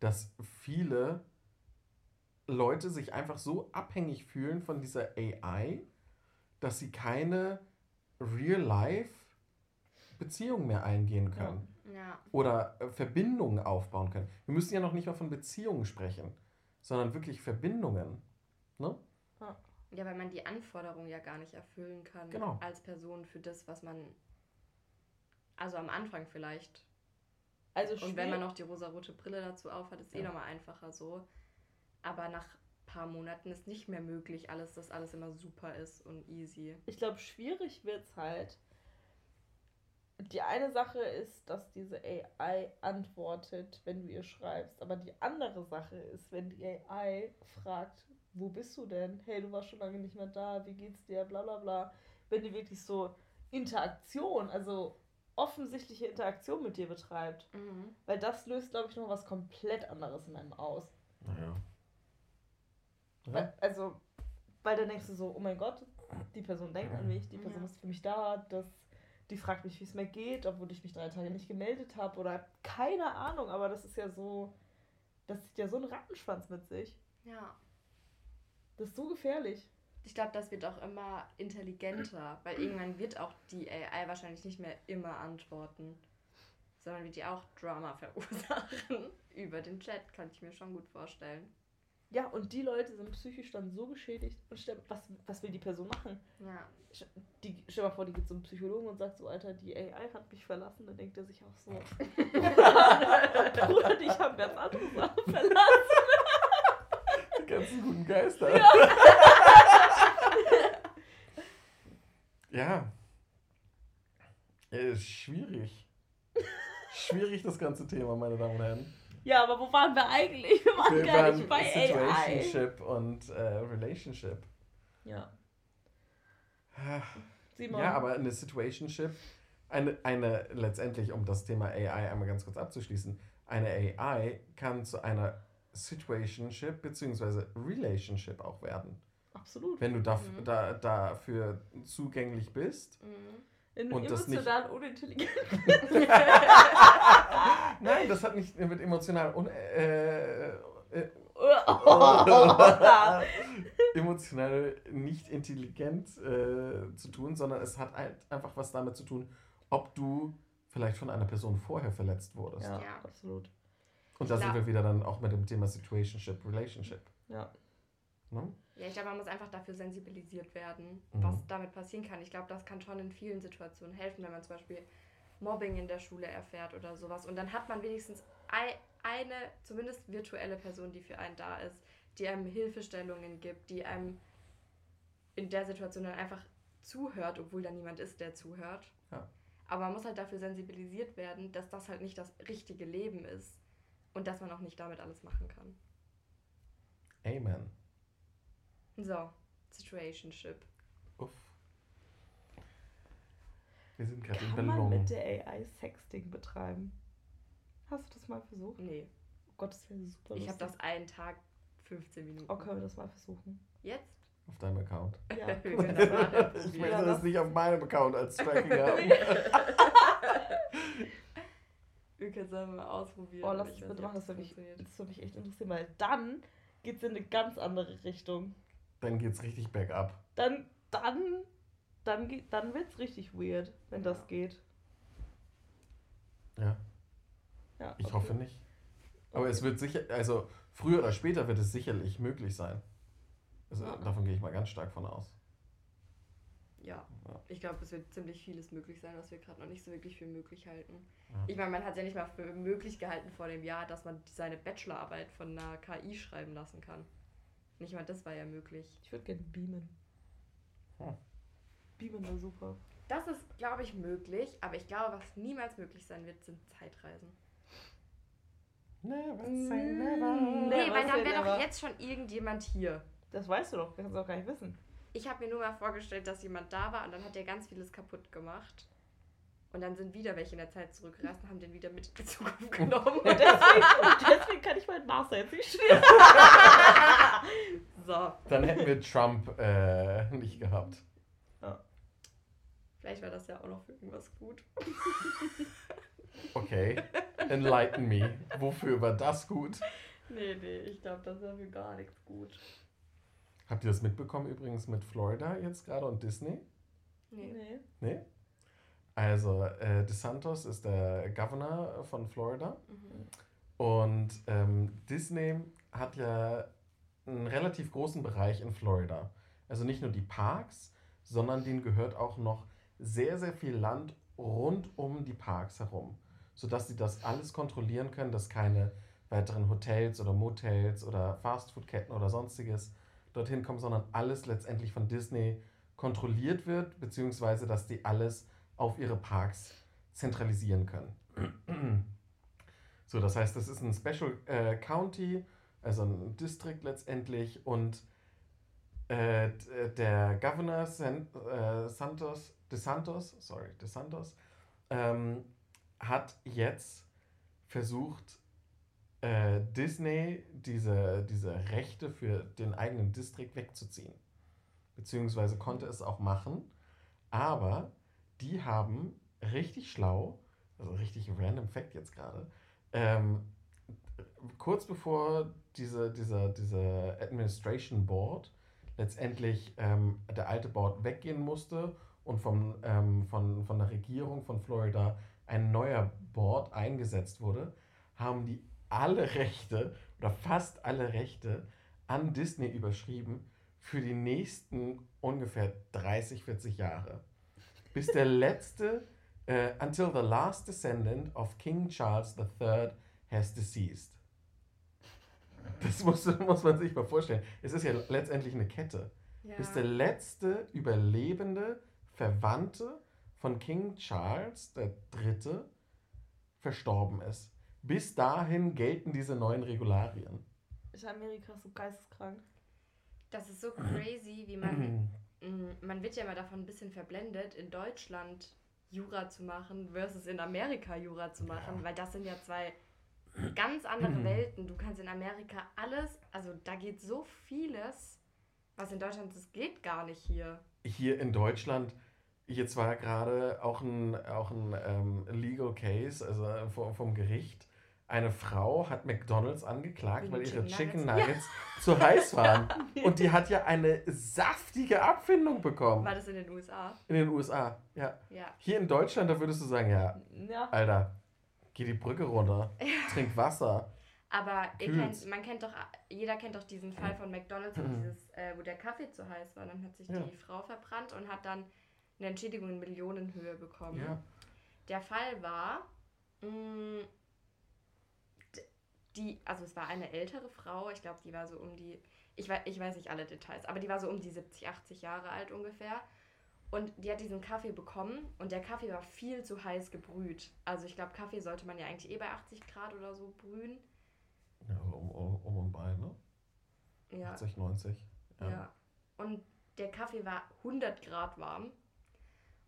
dass viele Leute sich einfach so abhängig fühlen von dieser AI, dass sie keine Real-Life-Beziehung mehr eingehen können Ja. oder äh, Verbindungen aufbauen können. Wir müssen ja noch nicht mal von Beziehungen sprechen, sondern wirklich Verbindungen. Ne? Ja, weil man die Anforderungen ja gar nicht erfüllen kann Genau. als Person für das, was man. Also am Anfang vielleicht. Also Und wenn man noch die rosarote Brille dazu aufhat, ist eh Ja. nochmal einfacher so. Aber nach paar Monaten ist nicht mehr möglich, alles, dass alles immer super ist und easy. ich glaube, schwierig wird es halt. Die eine Sache ist, dass diese AI antwortet, wenn du ihr schreibst. Aber die andere Sache ist, wenn die AI fragt, wo bist du denn? Hey, du warst schon lange nicht mehr da, wie geht's dir? Bla bla bla. Wenn die wirklich so Interaktion, also offensichtliche Interaktion mit dir betreibt. Mhm. Weil das löst, glaube ich, noch was komplett anderes in einem aus. Naja. Ja. also, weil dann denkst du so, oh mein Gott, die Person denkt an mich, die Person Ja. ist für mich da, das, die fragt mich, wie es mir geht, obwohl ich mich drei Tage nicht gemeldet habe oder keine Ahnung, aber das ist ja so, das zieht ja so einen Rattenschwanz mit sich. Ja. Das ist so gefährlich. Ich glaube, das wird auch immer intelligenter, weil irgendwann wird auch die AI wahrscheinlich nicht mehr immer antworten, sondern wird die auch Drama verursachen. Über den Chat kann ich mir schon gut vorstellen. Ja, und die Leute sind psychisch dann so geschädigt. Und stell, was, was will die Person machen? Ja. Die, stell mal vor, die geht zum Psychologen und sagt so, Alter, die AI hat mich verlassen. Dann denkt er sich auch so, Bruder, dich haben ganz andere Sachen verlassen. Die ganzen guten Geister. Ja. ja. Ist schwierig. Schwierig das ganze Thema, meine Damen und Herren. Ja, aber wo waren wir eigentlich? Wir waren Wir gar waren nicht bei AI. Situationship und äh, Relationship. Ja. Simon. Ja, aber eine Situationship, eine, eine, letztendlich, um das Thema AI einmal ganz kurz abzuschließen, eine AI kann zu einer Situationship bzw. Relationship auch werden. Absolut. Wenn du daf Mhm. da, dafür zugänglich bist. Mhm. In und das nicht- emotional unintelligent. Nein, das hat nicht mit emotional un äh, äh, emotional nicht intelligent äh, zu tun, sondern es hat halt einfach was damit zu tun, ob du vielleicht von einer Person vorher verletzt wurdest. ja, Ja. absolut. Und da sind wir wieder dann auch mit dem Thema Situationship, Relationship. Ja. Ne? Ja, ich glaube, man muss einfach dafür sensibilisiert werden, Mhm. was damit passieren kann. Ich glaube, das kann schon in vielen Situationen helfen, wenn man zum Beispiel Mobbing in der Schule erfährt oder sowas. Und dann hat man wenigstens ei- eine, zumindest virtuelle Person, die für einen da ist, die einem Hilfestellungen gibt, die einem in der Situation dann einfach zuhört, obwohl da niemand ist, der zuhört. Ja. Aber man muss halt dafür sensibilisiert werden, dass das halt nicht das richtige Leben ist und dass man auch nicht damit alles machen kann. Amen. So, Situationship. Uff. Wir sind gerade in Kann man Ballon. mit der AI Sexting betreiben? Hast du das mal versucht? Nee, Oh Gott, das wäre super ich habe das einen Tag 15 Minuten. Oh, können wir das mal versuchen? Jetzt? Auf deinem Account. Ja, Wir cool. ich möchte Ja, das das- nicht auf meinem Account als Tracking haben. Wir können es einfach mal ausprobieren. Oh, lass weiß bitte machen, ob das würde mich, funktioniert. das würde mich echt interessieren, weil dann geht es in eine ganz andere Richtung. Dann geht's richtig bergab. Dann, dann, dann, geht- dann wird es richtig weird, wenn das geht. Ja, Ja, ich okay. hoffe nicht. Aber es wird sicher, also früher oder später wird es sicherlich möglich sein. Also, Ja. Davon gehe ich mal ganz stark von aus. Ja, Ja. ich glaube, es wird ziemlich vieles möglich sein, was wir gerade noch nicht so wirklich für möglich halten. Ja. Ich meine, man hat ja nicht mal für möglich gehalten vor dem Jahr, dass man seine Bachelorarbeit von einer KI schreiben lassen kann. Nicht mal das war ja möglich. Ich würde gerne beamen. Hm. Beamen wäre super. Das ist, glaube ich, möglich, aber ich glaube, was niemals möglich sein wird, sind Zeitreisen. Never say say never. Nee, weil dann wäre doch jetzt schon irgendjemand hier. Das weißt du doch, kannst du auch gar nicht wissen. Ich habe mir nur mal vorgestellt, dass jemand da war und dann hat er ganz vieles kaputt gemacht. Und dann sind wieder welche in der Zeit zurückgereist und haben den wieder mit in die Zukunft genommen. Und deswegen, deswegen kann ich meinen Master jetzt nicht studieren. so, Dann hätten wir Trump äh, nicht gehabt. vielleicht war das ja auch noch für irgendwas gut. Okay. Enlighten me. Wofür war das gut? Nee, nee, ich glaube, das war für gar nichts gut. Habt ihr das mitbekommen übrigens mit Florida jetzt gerade und Disney? Nee. Nee. Nee? Also, äh, DeSantos ist der Governor von Florida. Mhm. Und ähm, Disney hat ja einen relativ großen Bereich in Florida. Also nicht nur die Parks, sondern denen gehört auch noch sehr, sehr viel Land rund um die Parks herum. Sodass sie das alles kontrollieren können, dass keine weiteren Hotels oder Motels oder Fastfoodketten oder sonstiges dorthin kommen, sondern alles letztendlich von Disney kontrolliert wird, beziehungsweise dass die alles auf ihre Parks zentralisieren können. So, das heißt, das ist ein Special äh, County, also ein District letztendlich und äh, der Governor San, äh, Santos, DeSantos, sorry, DeSantos, ähm, hat jetzt versucht, äh, Disney diese, diese Rechte für den eigenen District wegzuziehen. Beziehungsweise konnte es auch machen, aber die haben richtig schlau, also richtig random Fact jetzt gerade, ähm, kurz bevor diese, dieser, diese Administration Board letztendlich ähm, der alte Board weggehen musste und vom, ähm, von, von der Regierung von Florida ein neuer Board eingesetzt wurde, haben die alle Rechte oder fast alle Rechte an Disney überschrieben für die nächsten ungefähr 30, 40 Jahre. Bis der letzte, äh, until the last descendant of King Charles III has deceased. Das muss, muss man sich mal vorstellen. Es ist ja letztendlich eine Kette. Ja. Bis der letzte überlebende Verwandte von King Charles III. verstorben ist. Bis dahin gelten diese neuen Regularien. Ist Amerika so geisteskrank? Das ist so crazy, wie man. Mm, man wird ja immer davon ein bisschen verblendet, in Deutschland Jura zu machen versus in Amerika Jura zu machen, Ja. weil das sind ja zwei ganz andere Welten. Du kannst in Amerika alles, also da geht so vieles, was in Deutschland, das geht gar nicht hier. Hier in Deutschland, jetzt war gerade auch ein, auch ein ähm, Legal Case, also vom, vom Gericht. Eine Frau hat McDonalds angeklagt, Wegen weil ihre Chicken Chicken Nuggets. Nuggets zu heiß waren. Und die hat ja eine saftige Abfindung bekommen. War das in den USA? In den USA, ja. Ja. Hier in Deutschland, da würdest du sagen, ja, Ja. Alter, geh die Brücke runter, trink Wasser. Aber kennt, man kennt doch, jeder kennt doch diesen Fall von McDonalds, wo, dieses, äh, wo der Kaffee zu heiß war. Dann hat sich Ja. die Frau verbrannt und hat dann eine Entschädigung in Millionenhöhe bekommen. Ja. Der Fall war, mh, d- die, also es war eine ältere Frau, ich glaube, die war so um die, ich weiß, ich weiß nicht alle Details, aber die war so um die 70, 80 Jahre alt ungefähr. Und die hat diesen Kaffee bekommen und der Kaffee war viel zu heiß gebrüht. Also ich glaube, Kaffee sollte man ja eigentlich eh bei 80 Grad oder so brühen. ja um, um, um und bei, ne? Ja. 80, 90. Ja. Und der Kaffee war 100 Grad warm.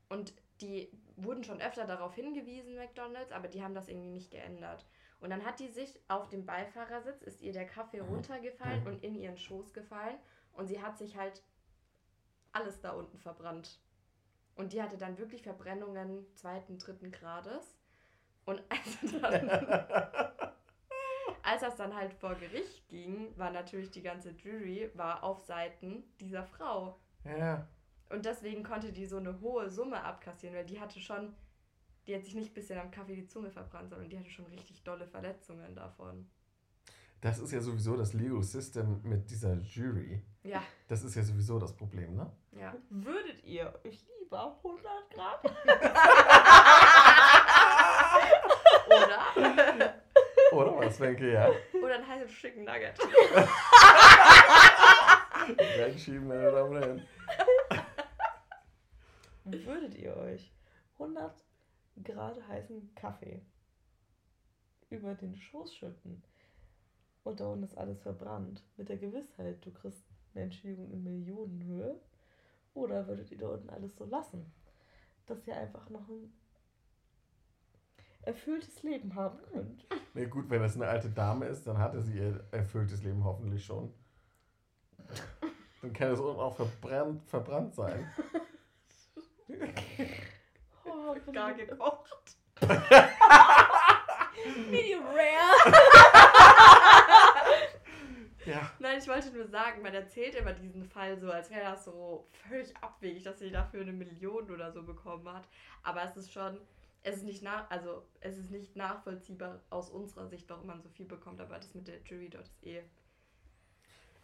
Und die wurden schon öfter darauf hingewiesen, McDonalds, aber die haben das irgendwie nicht geändert. Und dann hat die sich auf dem Beifahrersitz, ist ihr der Kaffee runtergefallen Mhm. und in ihren Schoß gefallen. Und sie hat sich halt alles da unten verbrannt. Und die hatte dann wirklich Verbrennungen zweiten, dritten Grades. Und als, dann, als das dann halt vor Gericht ging, war natürlich die ganze Jury war auf Seiten dieser Frau. Ja. Und deswegen konnte die so eine hohe Summe abkassieren, weil die hatte schon, die hat sich nicht ein bisschen am Kaffee die Zunge verbrannt, sondern die hatte schon richtig dolle Verletzungen davon. Das ist ja sowieso das Legal System mit dieser Jury. Ja, Das ist ja sowieso das Problem, ne? ja. Würdet ihr euch lieber 100 Grad? Oder? Oder was, Wenke? Ja. Oder ein heißes Chicken Nugget. Reinschieben, meine Damen und Herren. Würdet ihr euch 100 Grad heißen Kaffee über den Schoß schütten und da unten ist alles verbrannt, mit der Gewissheit, du kriegst eine Entschädigung in Millionenhöhe? Oder würdet ihr da unten alles so lassen, dass ihr einfach noch ein erfülltes Leben haben könnt? Nee, gut, wenn das eine alte Dame ist, dann hatte sie ihr erfülltes Leben hoffentlich schon. Dann kann es unten auch verbrannt, verbrannt sein. Bin Gar gekocht. Medium rare. Ja. Nein, ich wollte nur sagen, man erzählt immer diesen Fall so, als wäre das so völlig abwegig, dass sie dafür eine Million oder so bekommen hat. Aber es ist schon, es ist nicht nach, also es ist nicht nachvollziehbar aus unserer Sicht, warum man so viel bekommt, aber das mit der Jury dort ist eh.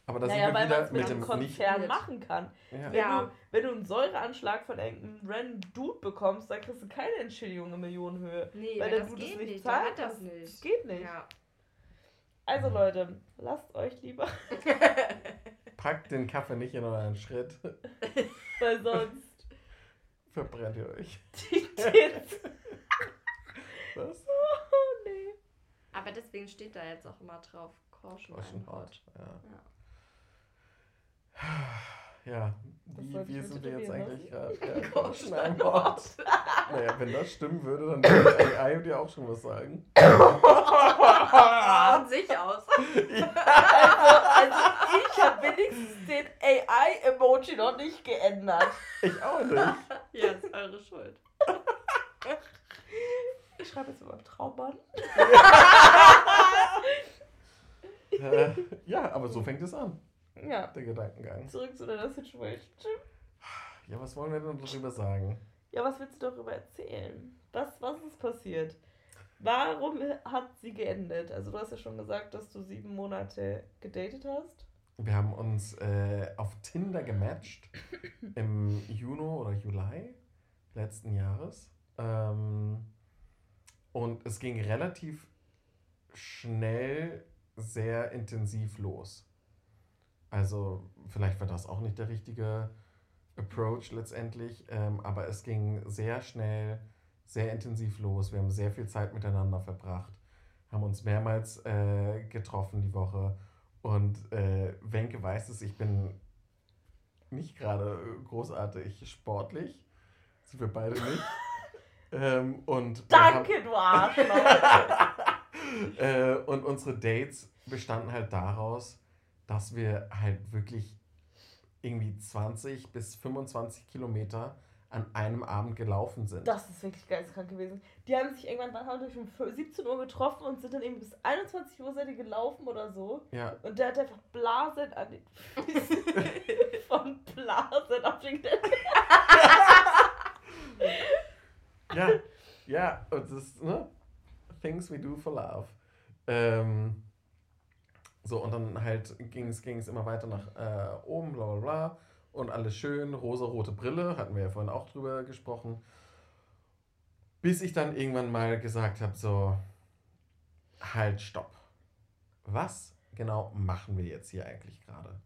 Aber da Naja, weil man wieder es mit mit einem. Konzern Nicht- machen kann. Ja. Wenn, Ja. du, wenn du einen Säureanschlag von irgendeinem random Dude bekommst, dann kriegst du keine Entschädigung in Millionenhöhe. Nee, Weil der das Dude es geht nicht zahlt, hat das das- nicht. Das geht nicht. Ja. Also Leute, lasst euch lieber, Packt den Kaffee nicht in euren Schritt. weil sonst Verbrennt ihr euch. die Tits. Was? Oh nee. Aber deswegen steht da jetzt auch immer drauf, Caution, Caution hot. Ja. Ja. Ja, Das wie, wie sind wir jetzt tätowieren eigentlich gerade? Ja, hot. Naja, wenn das stimmen würde, dann würde AI dir auch schon was sagen. Von sich aus. Also ich habe wenigstens den AI-Emoji noch nicht geändert. Ich auch nicht. Ja, ist eure Schuld. Ich schreibe jetzt über Traummann. Äh, ja, aber so fängt es an, Ja, der Gedankengang. zurück zu deiner Situation. Ja, was wollen wir denn darüber sagen? Ja, was willst du darüber erzählen? Was, was ist passiert? Warum hat sie geendet? Also du hast ja schon gesagt, dass du sieben Monate gedatet hast. Wir haben uns äh, auf Tinder gematcht im Juni oder Juli letzten Jahres. Ähm, und es ging relativ schnell sehr intensiv los. Also vielleicht war das auch nicht der richtige Approach letztendlich, ähm, aber es ging sehr schnell, sehr intensiv los. Wir haben sehr viel Zeit miteinander verbracht, haben uns mehrmals äh, getroffen die Woche und äh, Wenke weiß es, ich bin nicht gerade großartig sportlich. Sind wir beide nicht. ähm, und haben- Danke, du Arschloch! äh, und unsere Dates bestanden halt daraus, dass wir halt wirklich irgendwie 20 bis 25 Kilometer an einem Abend gelaufen sind. Das ist wirklich geisteskrank gewesen. Die haben sich irgendwann, wann haben um 17 Uhr getroffen und sind dann eben bis 21 Uhr seid ihr gelaufen oder so. ja, Und der hat einfach Blasen an den Füßen. Von Blasen auf den ja, ja, und das, ne? Things we do for love. Ähm, So, und dann halt ging es immer weiter nach äh, oben, bla bla bla. Und alles schön, rosa-rote Brille, hatten wir ja vorhin auch drüber gesprochen. Bis ich dann irgendwann mal gesagt habe, so, halt, stopp. Was genau machen wir jetzt hier eigentlich gerade?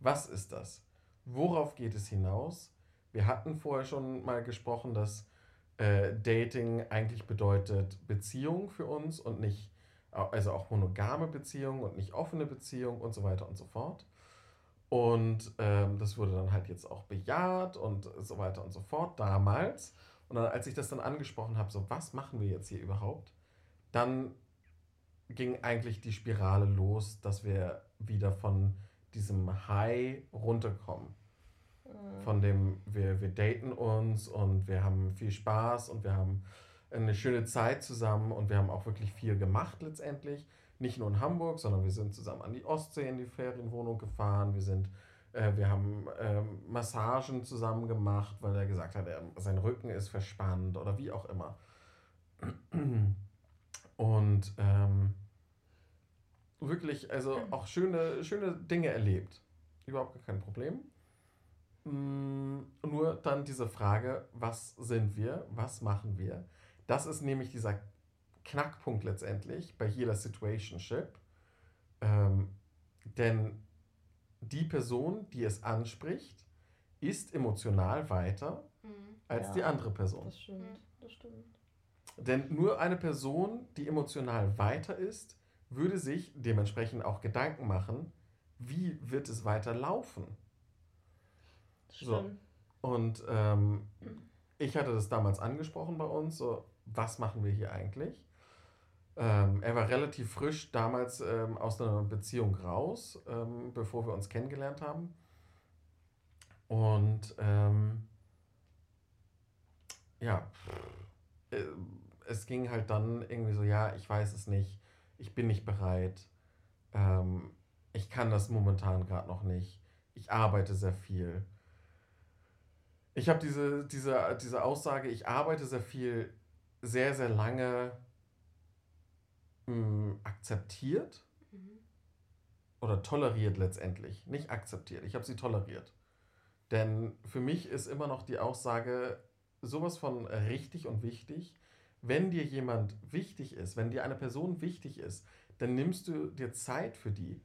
Was ist das? Worauf geht es hinaus? Wir hatten vorher schon mal gesprochen, dass äh, Dating eigentlich bedeutet Beziehung für uns und nicht, also auch monogame Beziehung und nicht offene Beziehung und so weiter und so fort. Und ähm, das wurde dann halt jetzt auch bejaht und so weiter und so fort damals. Und dann, als ich das dann angesprochen habe, so was machen wir jetzt hier überhaupt, dann ging eigentlich die Spirale los, dass wir wieder von diesem High runterkommen. Mhm. Von dem wir, wir daten uns und wir haben viel Spaß und wir haben eine schöne Zeit zusammen und wir haben auch wirklich viel gemacht letztendlich. Nicht nur in Hamburg, sondern wir sind zusammen an die Ostsee in die Ferienwohnung gefahren. Wir sind äh, wir haben ähm, Massagen zusammen gemacht, weil er gesagt hat, er, sein Rücken ist verspannt oder wie auch immer. Und ähm, wirklich, also auch schöne, schöne Dinge erlebt. Überhaupt kein Problem. Mm, nur dann diese Frage, was sind wir, was machen wir? Das ist nämlich dieser Knackpunkt letztendlich bei jeder Situationship. Ähm, denn die Person, die es anspricht, ist emotional weiter mhm. als ja, die andere Person. Das stimmt, das stimmt. Denn nur eine Person, die emotional weiter ist, würde sich dementsprechend auch Gedanken machen, wie wird es weiter laufen. So. Und ähm, ich hatte das damals angesprochen bei uns, so, was machen wir hier eigentlich? Ähm, er war relativ frisch damals ähm, aus einer Beziehung raus, ähm, bevor wir uns kennengelernt haben. Und ähm, ja, äh, es ging halt dann irgendwie so, ja, ich weiß es nicht, ich bin nicht bereit, ähm, ich kann das momentan gerade noch nicht, ich arbeite sehr viel. Ich habe diese, diese, diese Aussage, ich arbeite sehr viel, sehr, sehr lange mh, hm, akzeptiert mhm. oder toleriert letztendlich. Nicht akzeptiert, ich habe sie toleriert. Denn für mich ist immer noch die Aussage sowas von richtig und wichtig. Wenn dir jemand wichtig ist, wenn dir eine Person wichtig ist, dann nimmst du dir Zeit für die.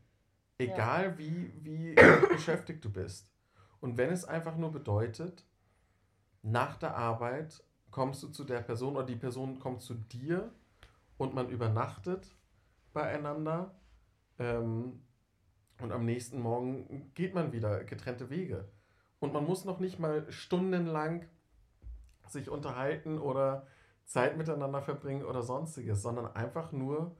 Egal ja. wie, wie beschäftigt du bist. Und wenn es einfach nur bedeutet, nach der Arbeit kommst du zu der Person oder die Person kommt zu dir und man übernachtet beieinander ähm, und am nächsten Morgen geht man wieder getrennte Wege. Und man muss noch nicht mal stundenlang sich unterhalten oder Zeit miteinander verbringen oder sonstiges, sondern einfach nur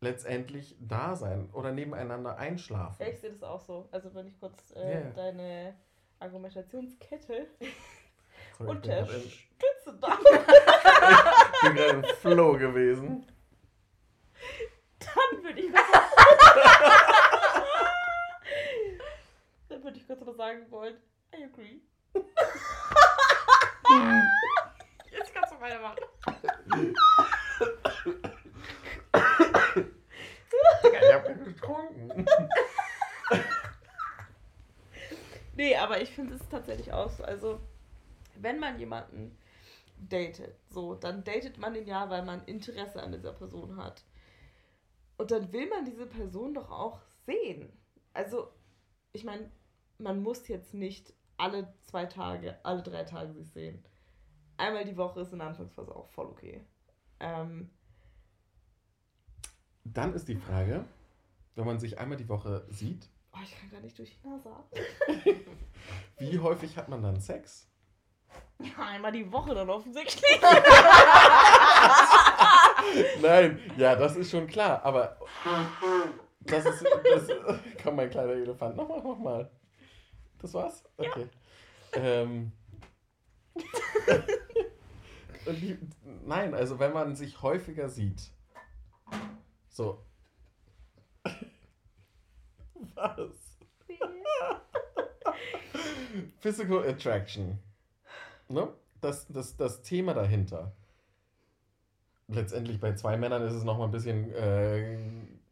letztendlich da sein oder nebeneinander einschlafen. Ja, ich sehe das auch so. Also wenn ich kurz äh, yeah. deine Argumentationskette Sorry, unterstütze darf. ich bin gerade im Flow gewesen. Dann würde ich Dann würde ich kurz noch sagen wollen, I agree. Jetzt kannst du weitermachen. ich hab getrunken. Nee, aber ich finde es tatsächlich auch so. Also, wenn man jemanden datet, so, dann datet man ihn ja, weil man Interesse an dieser Person hat. Und dann will man diese Person doch auch sehen. Also, ich meine, man muss jetzt nicht alle zwei Tage, alle drei Tage sich sehen. Einmal die Woche ist in der Anfangsphase auch voll okay. Ähm, Dann ist die Frage, wenn man sich einmal die Woche sieht. Oh, ich kann gar nicht durch die Nase Wie häufig hat man dann Sex? Ja, einmal die Woche dann offensichtlich. Nein, ja, das ist schon klar, aber das ist, das, komm, mein kleiner Elefant, nochmal, nochmal. Das war's? Okay. Ja. Ähm, die, nein, also wenn man sich häufiger sieht, so. Was? Physical Attraction. Ne? Das, das, das Thema dahinter letztendlich bei zwei Männern ist es nochmal ein bisschen äh,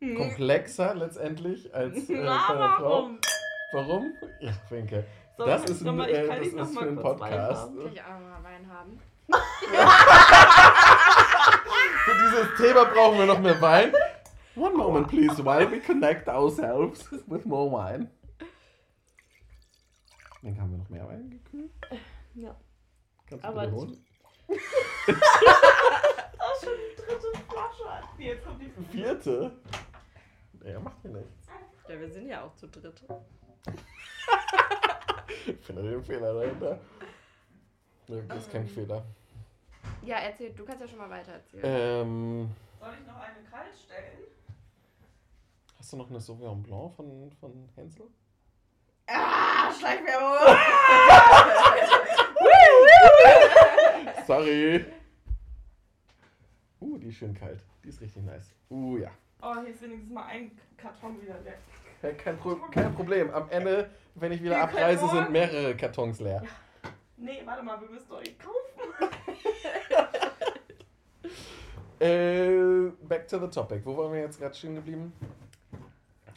Hm. komplexer letztendlich als äh, bei einer Frau. warum? Warum? Ja, Winke. Soll Das ist ein- mal- äh, das ist für einen Podcast. Kann ich auch mal Wein haben? Für dieses Thema brauchen wir noch mehr Wein. One moment, please, while we connect ourselves with more wine. Dann haben wir noch mehr Wein gekühlt. Ja. Kannst du Aber wiederholen? Das ist schon die dritte Flasche. Nee, Jetzt kommt die Vierte? Ja, macht mir nichts. Ja, wir sind ja auch zu dritt. Ich finde den Fehler dahinter. Das ist kein Ähm. Fehler. Ja, erzähl, du kannst ja schon mal weiter erzählen. Ähm, Soll ich noch eine kalt stellen? hast du noch eine Sauvignon Blanc von, von Hänsel? Ah, Schleichwerbung! Sorry. Uh, die ist schön kalt. Die ist richtig nice. Uh, ja. Oh, hier ist wenigstens mal ein Karton wieder weg. Ja, Kein, Pro kein Problem. Am Ende, wenn ich wieder Wir abreise, sind mehrere Kartons leer. Nee, warte mal, wir müssen euch kaufen. Äh, back to the topic. Wo waren wir jetzt gerade stehen geblieben?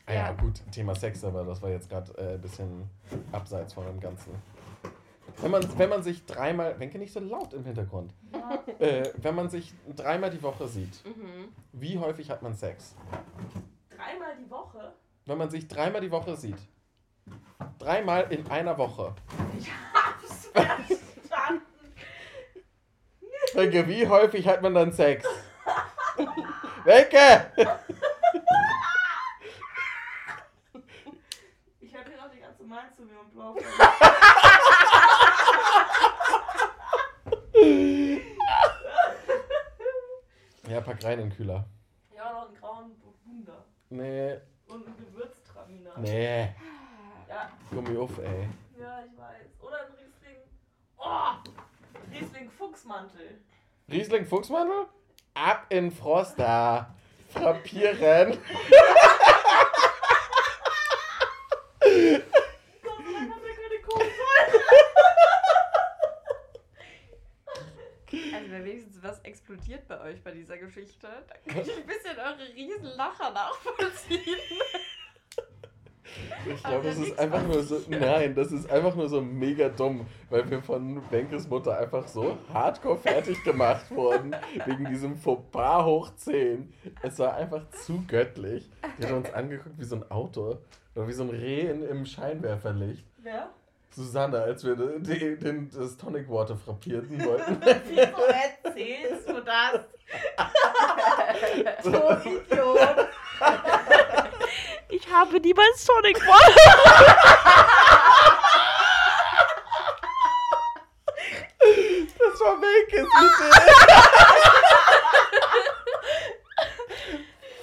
Ah ja, Ja. gut, Thema Sex, aber das war jetzt gerade äh, ein bisschen abseits von dem Ganzen. Wenn man, wenn man sich dreimal, Wenke nicht so laut im Hintergrund, Ja. äh, wenn man sich dreimal die Woche sieht, Mhm. wie häufig hat man Sex? Dreimal die Woche. Wenn man sich dreimal die Woche sieht, dreimal in einer Woche, Ich hab's verstanden. Wenke, wie häufig hat man dann Sex? Wenke! Ich hab hier noch die ganze Mal zu mir und blau. Ja, pack rein in den Kühler. Ja, noch einen grauen Burgunder. Nee, Und einen Gewürztraminer. nee, Ja, Gummi auf, ey. ja, ich weiß. Oder ein Riesling. Oh! Riesling Fuchsmantel. Riesling Fuchsmandel? Ab in Froster. Frappieren. Gott sei Dank haben wir keine Kohle. Also wenn wenigstens was explodiert bei euch bei dieser Geschichte, dann kann ich ein bisschen eure riesen Lacher nachvollziehen. Ich glaube, das ja ist einfach nur so. Nein, das ist einfach nur so mega dumm, weil wir von Benkes Mutter einfach so hardcore fertig gemacht wurden. wegen diesem Fauxpas hoch 10. Es war einfach zu göttlich. Die hat uns angeguckt wie so ein Auto. Oder wie so ein Reh in, im Scheinwerferlicht. Wer? Susanne, als wir den, den, den, das Tonic Water frappierten wollten. Wieso erzählst du das? Du Idiot. Ich habe niemals Sonic Das war Benkes Idee.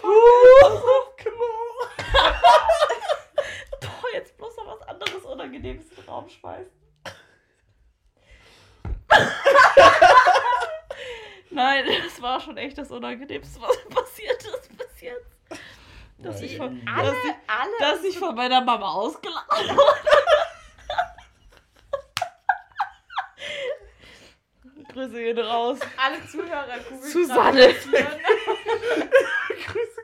Boah, jetzt bloß noch was anderes Unangenehmes in den Raum schmeißen. Nein, das war schon echt das Unangenehmste, was passiert ist bis jetzt. Dass ich von, Nein. dass ich, alle. dass ich von meiner Mama ausgelacht wurde. Grüße gehen raus. alle Zuhörer Susanne. Grüße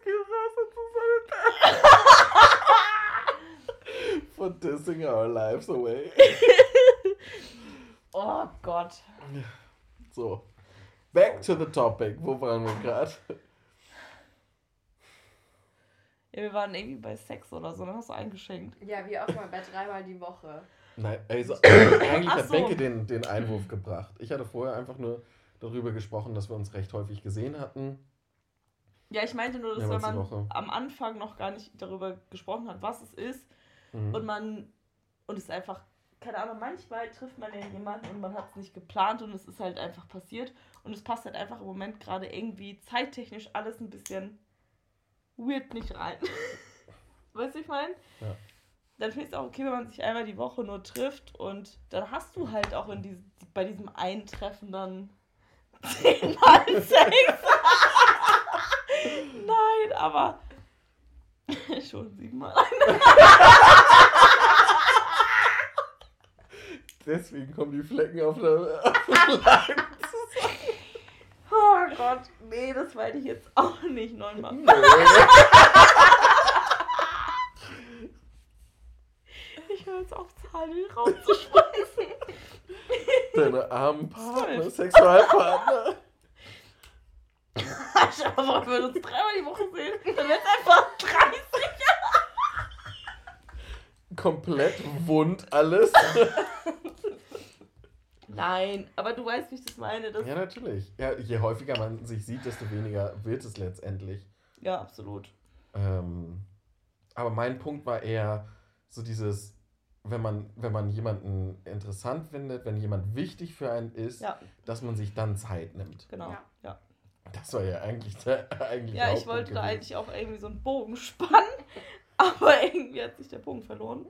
gehen raus For dissing our lives away. Oh Gott. So. Back to the topic. Wo waren wir gerade? Ja, wir waren irgendwie bei Sex oder so, dann hast du eingeschenkt. Ja, wie oft mal bei dreimal die Woche. Nein, also eigentlich Ach hat so. Benke den, den Einwurf gebracht. Ich hatte vorher einfach nur darüber gesprochen, dass wir uns recht häufig gesehen hatten. Ja, ich meinte nur, dass wenn Mehrmals die man am Anfang noch gar nicht darüber gesprochen hat, was es ist Mhm. und man und es einfach, keine Ahnung, manchmal trifft man ja jemanden und man hat es nicht geplant und es ist halt einfach passiert und es passt halt einfach im Moment gerade irgendwie zeittechnisch alles ein bisschen weird nicht rein. weißt du, ich meine? Ja. Dann finde ich es auch okay, wenn man sich einmal die Woche nur trifft und dann hast du halt auch in diesem, bei diesem Eintreffen dann zehnmal Sex. Nein, aber schon siebenmal. Deswegen kommen die Flecken auf der, auf der. Oh Gott, nee. Nee, das meine ich jetzt auch nicht neunmal. Nö. Ich höre jetzt auf, Zahlen in den Raum zu schmeißen. Deine armen Partner. Sexualpartner. Dir mal wir würden uns dreimal die Woche sehen. Dann es einfach 30. Komplett wund alles. Nein, aber du weißt, wie ich das meine. Das Ja, natürlich. Ja, je häufiger man sich sieht, desto weniger wird es letztendlich. ja, absolut. Ähm, aber mein Punkt war eher so dieses, wenn man, wenn man jemanden interessant findet, wenn jemand wichtig für einen ist, Ja, dass man sich dann Zeit nimmt. genau. Ja. Ja, Das war ja eigentlich der eigentliche ja ich wollte da eigentlich auch irgendwie so einen Bogen spannen. Aber irgendwie hat sich der Bogen verloren.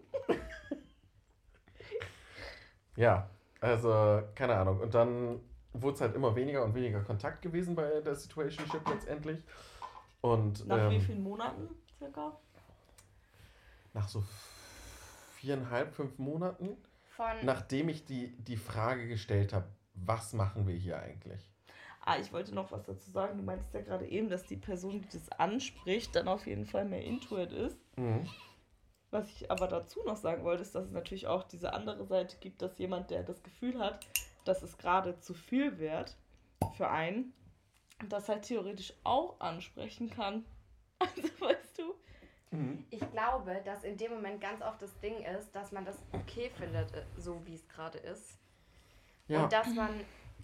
Ja, also keine Ahnung. Und dann wurde es halt immer weniger und weniger Kontakt gewesen bei der Situationship letztendlich. Und Nach wie ähm, vielen Monaten circa? nach so viereinhalb, fünf Monaten, Von, nachdem ich die, die Frage gestellt habe, was machen wir hier eigentlich? Ah, ich wollte noch was dazu sagen. Du meintest ja gerade eben, dass die Person, die das anspricht, dann auf jeden Fall mehr Intuit ist. Mhm. Was ich aber dazu noch sagen wollte, ist, dass es natürlich auch diese andere Seite gibt, dass jemand, der das Gefühl hat, dass es gerade zu viel wird für einen, das halt theoretisch auch ansprechen kann. Also weißt du? Mhm. ich glaube, dass in dem Moment ganz oft das Ding ist, dass man das okay findet, äh, so wie es gerade ist. Ja, Und dass man,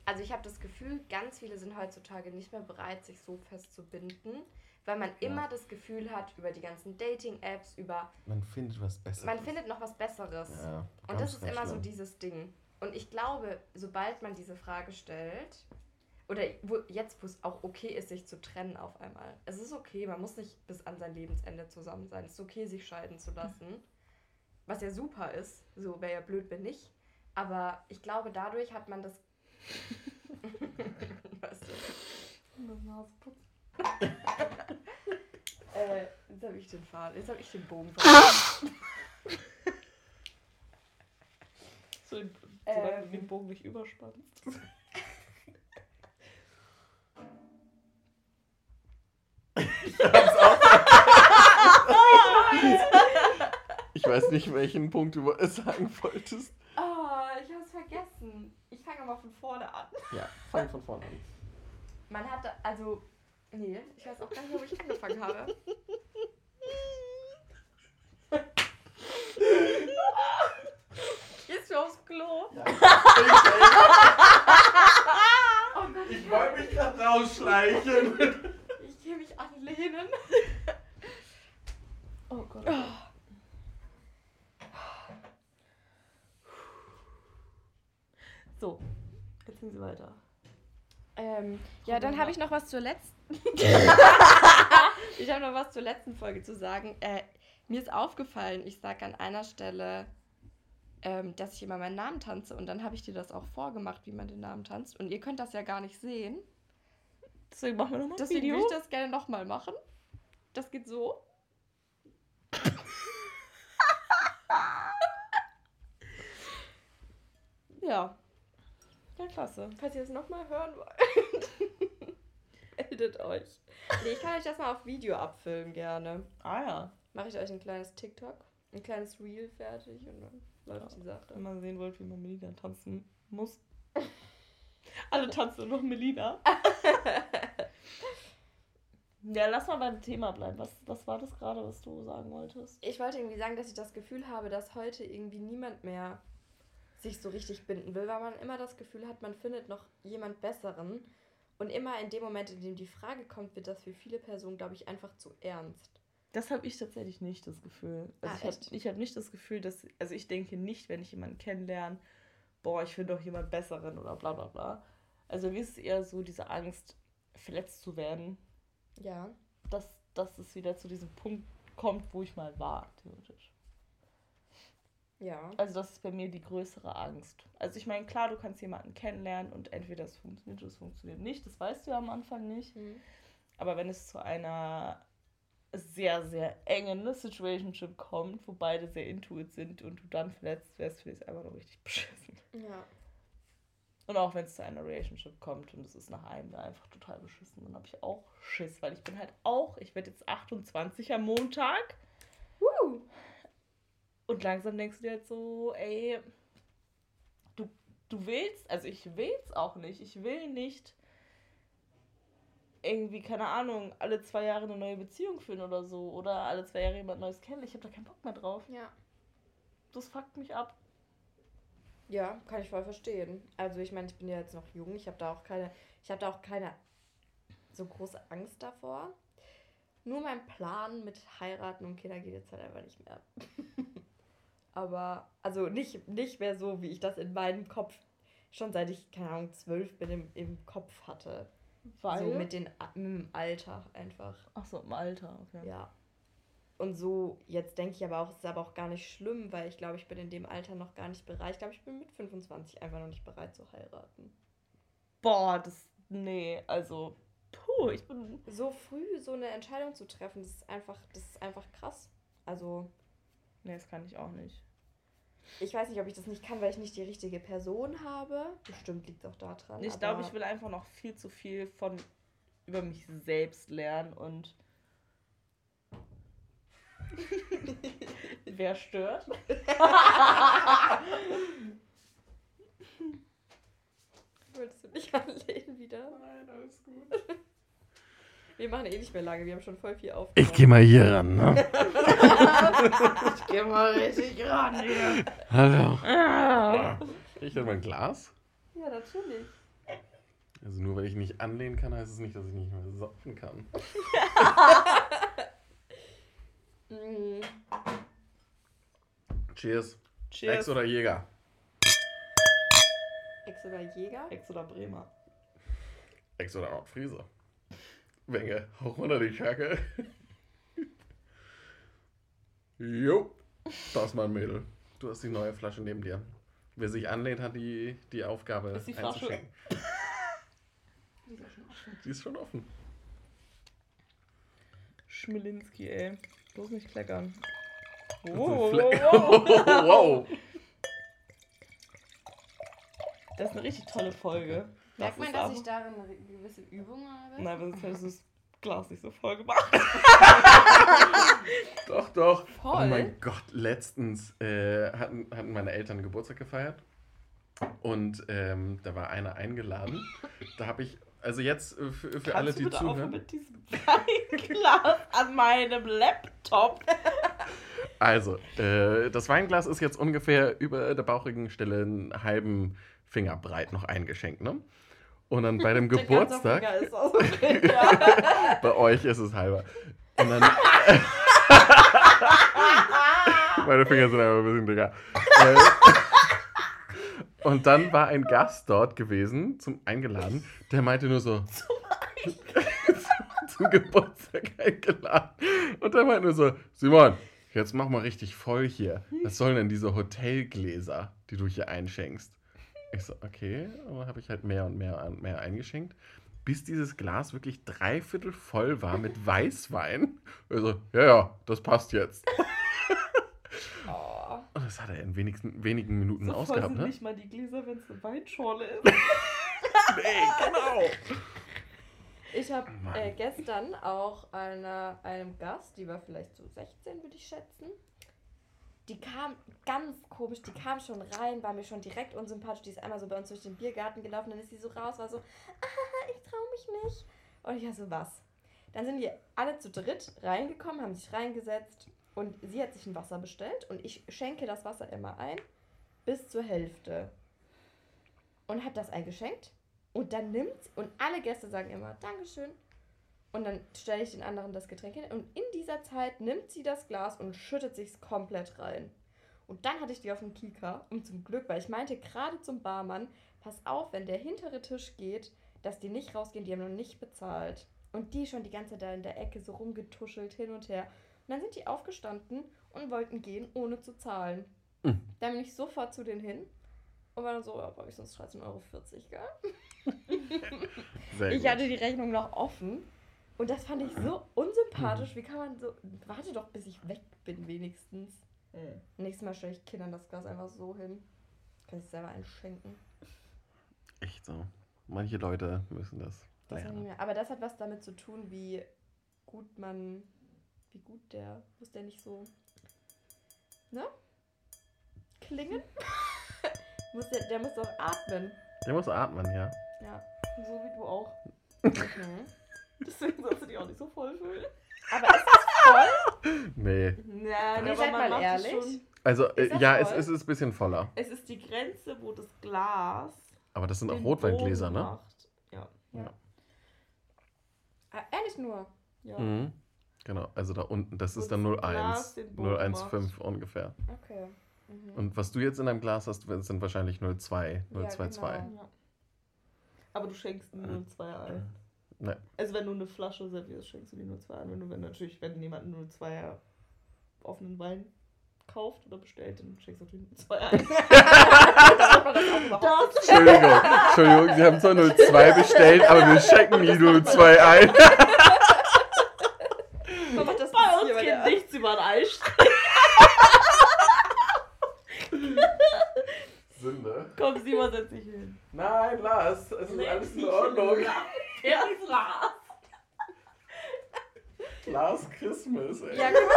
also ich habe das Gefühl, ganz viele sind heutzutage nicht mehr bereit, sich so fest zu binden, weil man immer das Gefühl hat, über die ganzen Dating-Apps, über, man findet was Besseres. man findet noch was Besseres. ja, Und das ist immer so schlimm. dieses Ding. Und ich glaube, sobald man diese Frage stellt, oder wo, jetzt, wo es auch okay ist, sich zu trennen auf einmal. Es ist okay, man muss nicht bis an sein Lebensende zusammen sein. Es ist okay, sich scheiden zu lassen. Was ja super ist. So wäre ja blöd, wenn nicht. Aber ich glaube, dadurch hat man das. weißt du? Äh, jetzt habe ich den Faden. Jetzt habe ich den Bogen verloren. So, solange Ähm. du den Bogen nicht überspannst. Ich weiß nicht, welchen Punkt du sagen wolltest. Oh, ich habe es vergessen. Ich fange mal von vorne an. Ja, fang von vorne an. Man hatte, also, nee, ich weiß auch gar nicht, wo ich angefangen habe. Gehst du aufs Klo? Ja. Oh Gott, Ich wollte mich gerade rausschleichen. ich gehe mich anlehnen. Oh Gott. So, erzählen Sie weiter. Ähm, ja, dann habe ich noch was zur letzten. ich habe noch was zur letzten Folge zu sagen. Äh, mir ist aufgefallen, ich sage an einer Stelle, ähm, dass ich immer meinen Namen tanze und dann habe ich dir das auch vorgemacht, wie man den Namen tanzt. Und ihr könnt das ja gar nicht sehen. Deswegen machen wir nochmal ein Deswegen Video. würde ich das gerne nochmal machen. Das geht so. ja, Ja, klasse. falls ihr es nochmal hören wollt, meldet euch. Nee, ich kann euch das mal auf Video abfilmen gerne. Ah ja. Mache ich euch ein kleines TikTok, ein kleines Reel fertig und dann läuft die Sache. Wenn man sehen wollt, wie man Melina tanzen muss. Alle tanzen nur noch Melina. ja, lass mal beim Thema bleiben. Was, was war das gerade, was du sagen wolltest? Ich wollte irgendwie sagen, dass ich das Gefühl habe, dass heute irgendwie niemand mehr sich so richtig binden will, weil man immer das Gefühl hat, man findet noch jemand Besseren. Und immer in dem Moment, in dem die Frage kommt, wird das für viele Personen, glaube ich, einfach zu ernst. Das habe ich tatsächlich nicht das Gefühl. Also Ah, ich habe hab nicht das Gefühl, dass. Also ich denke nicht, wenn ich jemanden kennenlerne, boah, ich finde doch jemand Besseren oder bla bla bla. Also mir ist es eher so diese Angst, verletzt zu werden, Ja. dass, dass es wieder zu diesem Punkt kommt, wo ich mal war, theoretisch. Ja. Also das ist bei mir die größere Angst. Also ich meine, klar, du kannst jemanden kennenlernen und entweder es funktioniert oder es funktioniert nicht. Das weißt du ja am Anfang nicht. Hm. Aber wenn es zu einer sehr, sehr engen Situationship kommt, wo beide sehr intuit sind und du dann verletzt wärst, finde ich es einfach nur richtig beschissen. Ja. Und auch wenn es zu einer Relationship kommt und es ist nach einem Jahr einfach total beschissen, dann habe ich auch Schiss, weil ich bin halt auch, ich werde jetzt 28 am Montag. Und langsam denkst du dir halt so, ey, du, du willst, also ich will's auch nicht. Ich will nicht irgendwie, keine Ahnung, alle zwei Jahre eine neue Beziehung führen oder so. Oder alle zwei Jahre jemand Neues kennen. Ich habe da keinen Bock mehr drauf. Ja. Das fuckt mich ab. Ja, kann ich voll verstehen. Also ich meine, ich bin ja jetzt noch jung, ich habe da auch keine, ich habe da auch keine so große Angst davor. Nur mein Plan mit heiraten und Kinder geht jetzt halt einfach nicht mehr. Aber, also nicht, nicht mehr so, wie ich das in meinem Kopf schon seit ich, keine Ahnung, zwölf bin im, im Kopf hatte. Weil. So mit, den, mit dem Alter einfach. Ach so, im Alter, okay. Ja. Und so, jetzt denke ich aber auch, es ist aber auch gar nicht schlimm, weil ich glaube, ich bin in dem Alter noch gar nicht bereit. Ich glaube, ich bin mit 25 einfach noch nicht bereit zu heiraten. Boah, das. Nee, also. Puh, ich bin. So früh so eine Entscheidung zu treffen, das ist einfach, das ist einfach krass. Also, Nee, das kann ich auch nicht. ich weiß nicht, ob ich das nicht kann, weil ich nicht die richtige Person habe. Bestimmt liegt es auch daran. Ich glaube, ich will einfach noch viel zu viel von über mich selbst lernen und. Wer stört? Würdest du dich anlehnen wieder? Nein, alles gut. Wir machen eh nicht mehr lange, wir haben schon voll viel auf. Ich geh mal hier ran, ne? Ich geh mal richtig ran hier. Hallo. Ah. Ich hätte mein Glas. Ja, natürlich. Also nur weil ich nicht anlehnen kann, heißt es nicht, dass ich nicht mehr sopfen kann. Cheers. Cheers. Ex oder Jäger? Ex oder Jäger? Ex oder Bremer. Ex oder Nordfriese? Wenge, hoch runter die Schacke. Jo, das ist mein Mädel. Du hast die neue Flasche neben dir. Wer sich anlehnt, hat die, die Aufgabe Ist die Flasche- einzuschenken. Die ist schon offen. Schmilinski, ey. Bloß nicht kleckern. Wow, Fle- wow, wow. wow. Das ist eine richtig tolle Folge. Merkt man, dass aber- ich darin eine gewisse Übung habe? Nein, aber sonst hättest du das Glas nicht so voll gemacht. Doch, doch. Voll. Oh mein Gott, letztens äh, hatten, hatten meine Eltern Geburtstag gefeiert. Und ähm, da war einer eingeladen. Da habe ich, also jetzt äh, für, für alle, die zuhören. mit diesem Weinglas an meinem Laptop? Also, äh, das Weinglas ist jetzt ungefähr über der bauchigen Stelle einen halben Finger breit noch eingeschenkt, ne? Und dann bei dem Geburtstag, so bei euch ist es halber. Und dann. Meine Finger sind aber ein bisschen dicker. Und dann war ein Gast dort gewesen, zum eingeladen, der meinte nur so. zum Geburtstag eingeladen. Und der meinte nur so: Simon, jetzt mach mal richtig voll hier. Was sollen denn diese Hotelgläser, die du hier einschenkst? Ich so: Okay, und dann habe ich halt mehr und mehr und mehr eingeschenkt. Bis dieses Glas wirklich dreiviertel voll war mit Weißwein. Also, ja, ja, das passt jetzt. Oh. Und das hat er in wenigsten, wenigen Minuten So ausgehabt, sind ne? nicht mal die Gläser, wenn es eine Weinschorle ist. Nee, genau. Ich habe äh, gestern auch einer, einem Gast, die war vielleicht so 16, würde ich schätzen. Die kam ganz komisch, die kam schon rein, war mir schon direkt unsympathisch. Die ist einmal so bei uns durch den Biergarten gelaufen, dann ist sie so raus, war so, ah, ich traue mich nicht. Und ich war so, was? Dann sind wir alle zu dritt reingekommen, haben sich reingesetzt und sie hat sich ein Wasser bestellt und ich schenke das Wasser immer ein bis zur Hälfte. Und hat das eingeschenkt und dann nimmt und alle Gäste sagen immer Dankeschön. Und dann stelle ich den anderen das Getränk hin. Und in dieser Zeit nimmt sie das Glas und schüttet sich's komplett rein. Und dann hatte ich die auf dem Kika. Und zum Glück, weil ich meinte gerade zum Barmann, pass auf, wenn der hintere Tisch geht, dass die nicht rausgehen, die haben noch nicht bezahlt. Und die schon die ganze Zeit da in der Ecke so rumgetuschelt hin und her. Und dann sind die aufgestanden und wollten gehen, ohne zu zahlen. Mhm. Dann bin ich sofort zu denen hin und war dann so, ja, brauche ich sonst 13,40 Euro, gell? Ich hatte die Rechnung noch offen. Und das fand ich so unsympathisch. Wie kann man so. Warte doch, bis ich weg bin, wenigstens. Nächstes Mal stelle ich Kindern das Glas einfach so hin. Kann ich selber einschenken. echt so. Manche Leute müssen das. Das. Aber das hat was damit zu tun, wie gut man, wie gut der, muss der nicht so, ne? Klingen? muss der, der muss doch atmen. Der muss atmen, ja. Ja. So wie du auch. Mhm. Deswegen sollst du dich auch nicht so voll fühlen. Aber ist das voll? Nee. Nein, Nee, aber seid man mal macht es ehrlich. schon. Also, Ist äh, ja, es, voll? es ist ein bisschen voller. Es ist die Grenze, wo das Glas. Aber das sind auch Rotweingläser, ne? Macht. Ja. Ah, ehrlich nur. ja. Mhm. Genau, also da unten, das Wo ist dann das Glas 01, den Bogen 015 ungefähr. Okay. Mhm. Und was du jetzt in deinem Glas hast, sind wahrscheinlich 02, Ja, 022. genau. Ja. Aber du schenkst nur 02 ein. Ne. Also wenn du eine Flasche servierst, schenkst du die 02 ein. Wenn du wenn natürlich, wenn jemand einen 02er offenen Wein kauft oder bestellt, dann schenkst du natürlich 02 ein. Darf man das Das Entschuldigung, Entschuldigung, Sie haben zwar 02 bestellt, aber wir schenken die 02 ein. Man macht das bei uns geht nichts über den Eistrich. Sünde. Komm, Simon, setz dich hin. Nein, Lars, es ist alles in Ordnung. Ja, Lars. Lars Christmas, ey. Ja, guck mal.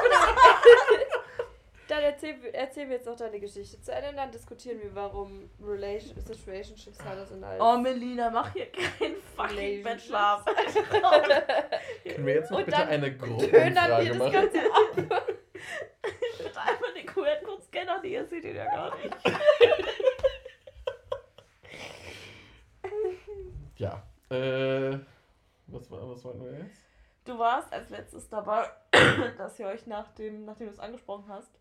Dann erzähl, erzähl mir jetzt noch deine Geschichte zu Ende, dann diskutieren wir, warum Relation, Situationships anders sind als. Oh, Melina, mach hier keinen fucking. Bachelorarbeit. Können wir jetzt noch Und bitte dann eine Tönen Gruppenumfrage wir das machen? Ganze ab. Bitte einmal den QR-Code scannen, die ihr seht ihn ja gar nicht. Ja. Äh, was, war- was wollten wir jetzt? Du warst als letztes dabei, dass ihr euch nach dem, nachdem du es angesprochen hast,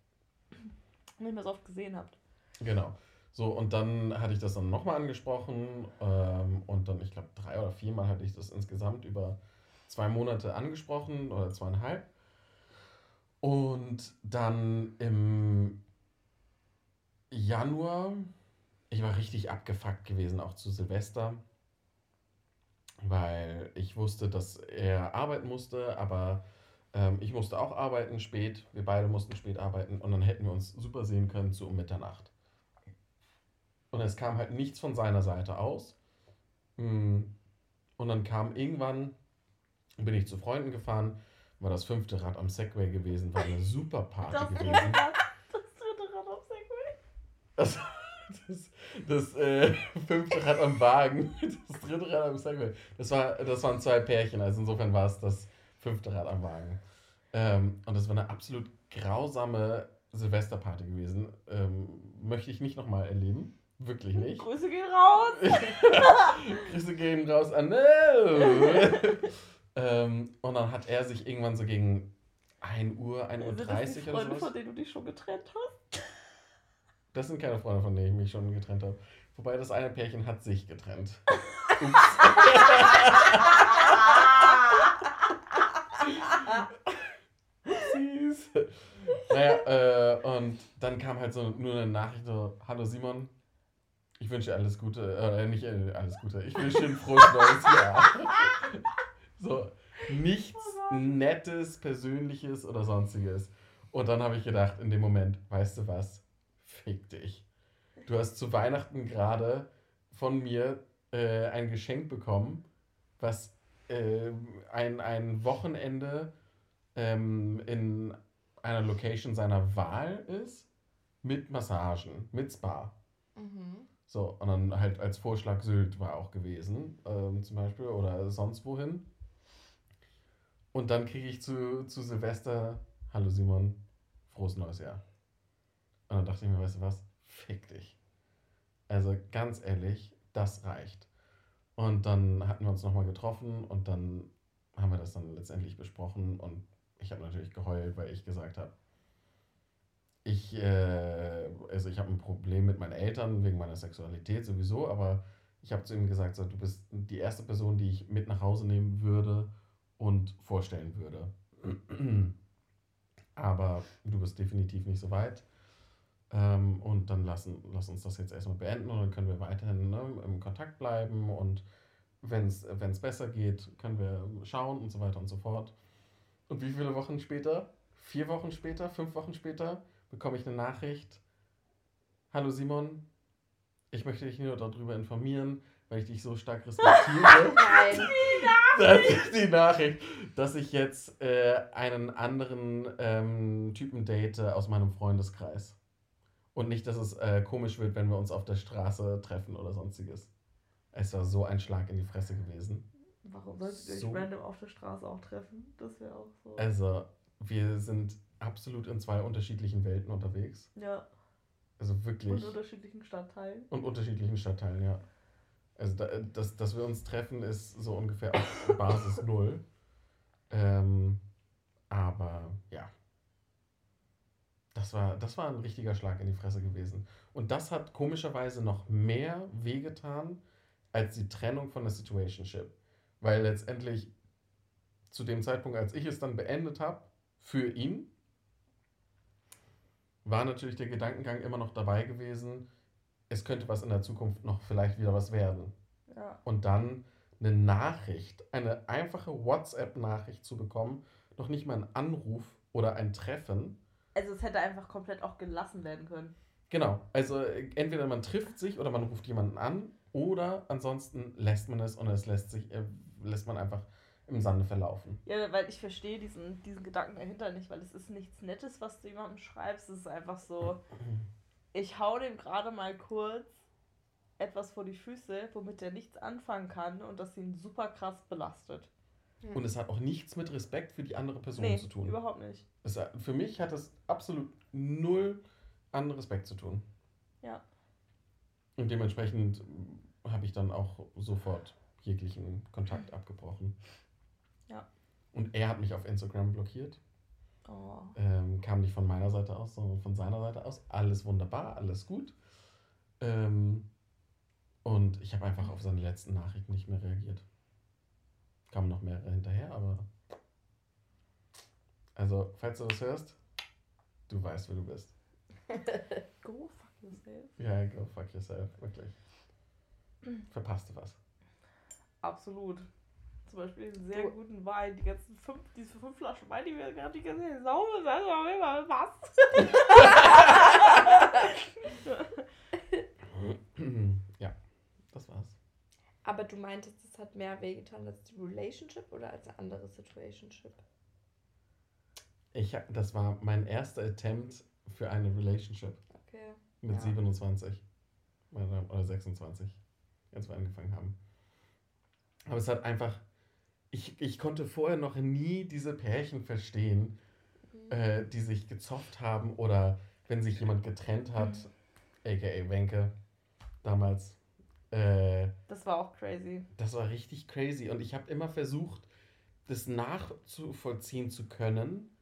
nicht mehr so oft gesehen habt. Genau. So, und dann hatte ich das dann nochmal angesprochen ähm, und dann, ich glaube, drei oder viermal hatte ich das insgesamt über zwei Monate angesprochen oder zweieinhalb. Und dann im Januar, ich war richtig abgefuckt gewesen, auch zu Silvester, weil ich wusste, dass er arbeiten musste, aber ähm, ich musste auch arbeiten spät. Wir beide mussten spät arbeiten und dann hätten wir uns super sehen können zu um Mitternacht. Und es kam halt nichts von seiner Seite aus. Mm. Und dann kam irgendwann, bin ich zu Freunden gefahren, war das fünfte Rad am Segway gewesen, war eine super Party gewesen. das dritte Rad auf Segway. Das, das, das äh, fünfte Rad am Wagen, das dritte Rad am Segway. Das, war, das waren zwei Pärchen, also insofern war es das fünfte Rad am Wagen. Ähm, und das war eine absolut grausame Silvesterparty gewesen. Ähm, möchte ich nicht nochmal erleben. Wirklich nicht. Grüße gehen raus. Grüße gehen raus an. Ähm, und dann hat er sich irgendwann so gegen 1 Uhr, 1 Uhr Sind das die 30 oder Freunde, sowas. von denen du dich schon getrennt hast? Das sind keine Freunde, von denen ich mich schon getrennt habe. Wobei das eine Pärchen hat sich getrennt. Ups. Süß. Naja, äh, und dann kam halt so nur eine Nachricht so, hallo Simon, ich wünsche dir alles Gute, äh, nicht äh, alles Gute, ich wünsche dir ein frohes neues Jahr. So, nichts Nettes, Persönliches oder Sonstiges. Und dann habe ich gedacht, in dem Moment, weißt du was, fick dich. Du hast zu Weihnachten gerade von mir äh, ein Geschenk bekommen, was äh, ein, ein Wochenende ähm, in einer Location seiner Wahl ist, mit Massagen, mit Spa. Mhm. So, und dann halt als Vorschlag Sylt war auch gewesen, ähm, zum Beispiel, oder sonst wohin. Und dann kriege ich zu, zu Silvester, hallo Simon, frohes neues Jahr. Und dann dachte ich mir, weißt du was, fick dich. Also ganz ehrlich, das reicht. Und dann hatten wir uns nochmal getroffen und dann haben wir das dann letztendlich besprochen und ich habe natürlich geheult, weil ich gesagt habe, ich, äh, also ich habe ein Problem mit meinen Eltern wegen meiner Sexualität sowieso, aber ich habe zu ihm gesagt, so, du bist die erste Person, die ich mit nach Hause nehmen würde und vorstellen würde. Aber du bist definitiv nicht so weit. Ähm, und dann lassen, lass uns das jetzt erstmal beenden und dann können wir weiterhin ne, im Kontakt bleiben und wenn es besser geht, können wir schauen und so weiter und so fort. Und wie viele Wochen später? Vier Wochen später? Fünf Wochen später? bekomme ich eine Nachricht. Hallo Simon, ich möchte dich nur darüber informieren, weil ich dich so stark respektiere, Nein. dass ich die Nachricht, dass ich jetzt äh, einen anderen ähm, Typen date aus meinem Freundeskreis. Und nicht, dass es äh, komisch wird, wenn wir uns auf der Straße treffen oder sonstiges. Es war so ein Schlag in die Fresse gewesen. Warum solltet ihr euch So. random auf der Straße auch treffen? Das wäre auch so. Also, wir sind absolut in zwei unterschiedlichen Welten unterwegs. ja, Also und wirklich. in unterschiedlichen Stadtteilen. Und unterschiedlichen Stadtteilen, ja. Also, da, dass, dass wir uns treffen, ist so ungefähr auf Basis Null. Ähm, aber ja. Das war, das war ein richtiger Schlag in die Fresse gewesen. Und das hat komischerweise noch mehr wehgetan als die Trennung von der Situationship. Weil letztendlich zu dem Zeitpunkt, als ich es dann beendet habe, für ihn, war natürlich der Gedankengang immer noch dabei gewesen, es könnte was in der Zukunft noch vielleicht wieder was werden. Ja. Und dann eine Nachricht, eine einfache WhatsApp-Nachricht zu bekommen, noch nicht mal ein Anruf oder ein Treffen. Also es hätte einfach komplett auch gelassen werden können. Genau, also äh, entweder man trifft sich oder man ruft jemanden an oder ansonsten lässt man es und es lässt sich, äh, lässt man einfach im Sande verlaufen. Ja, weil ich verstehe diesen, diesen Gedanken dahinter nicht, weil es ist nichts Nettes, was du jemandem schreibst. Es ist einfach so, ich hau dem gerade mal kurz etwas vor die Füße, womit er nichts anfangen kann und das ihn super krass belastet. Und es hat auch nichts mit Respekt für die andere Person Nee, zu tun. überhaupt nicht. Es, für mich hat es absolut null an Respekt zu tun. Ja. Und dementsprechend habe ich dann auch sofort jeglichen Kontakt abgebrochen. Ja. Und er hat mich auf Instagram blockiert. Oh. Ähm, kam nicht von meiner Seite aus, sondern von seiner Seite aus. Alles wunderbar, alles gut. Ähm, und ich habe einfach auf seine letzten Nachrichten nicht mehr reagiert. Kamen noch mehrere hinterher, aber. Also, falls du das hörst, du weißt, wer du bist. Go fuck yourself. Ja, go fuck yourself, wirklich. Verpasste was. Absolut. Zum Beispiel einen sehr Du- guten Wein, die ganzen fünf, diese fünf Flaschen Wein, die wir gerade die ganze Zeit sauber sind, aber immer was. ja, das war's. Aber du meintest, es hat mehr wehgetan als die Relationship oder als eine andere Situationship? Ich, das war mein erster Attempt für eine Relationship Okay. mit Ja. 27 oder, oder 26, als wir angefangen haben. Aber es hat einfach, ich, ich konnte vorher noch nie diese Pärchen verstehen, Mhm. äh, die sich gezofft haben oder wenn sich jemand getrennt hat, aka Wenke damals. Äh, Das war auch crazy. Das war richtig crazy und ich habe immer versucht, das nachzuvollziehen zu können.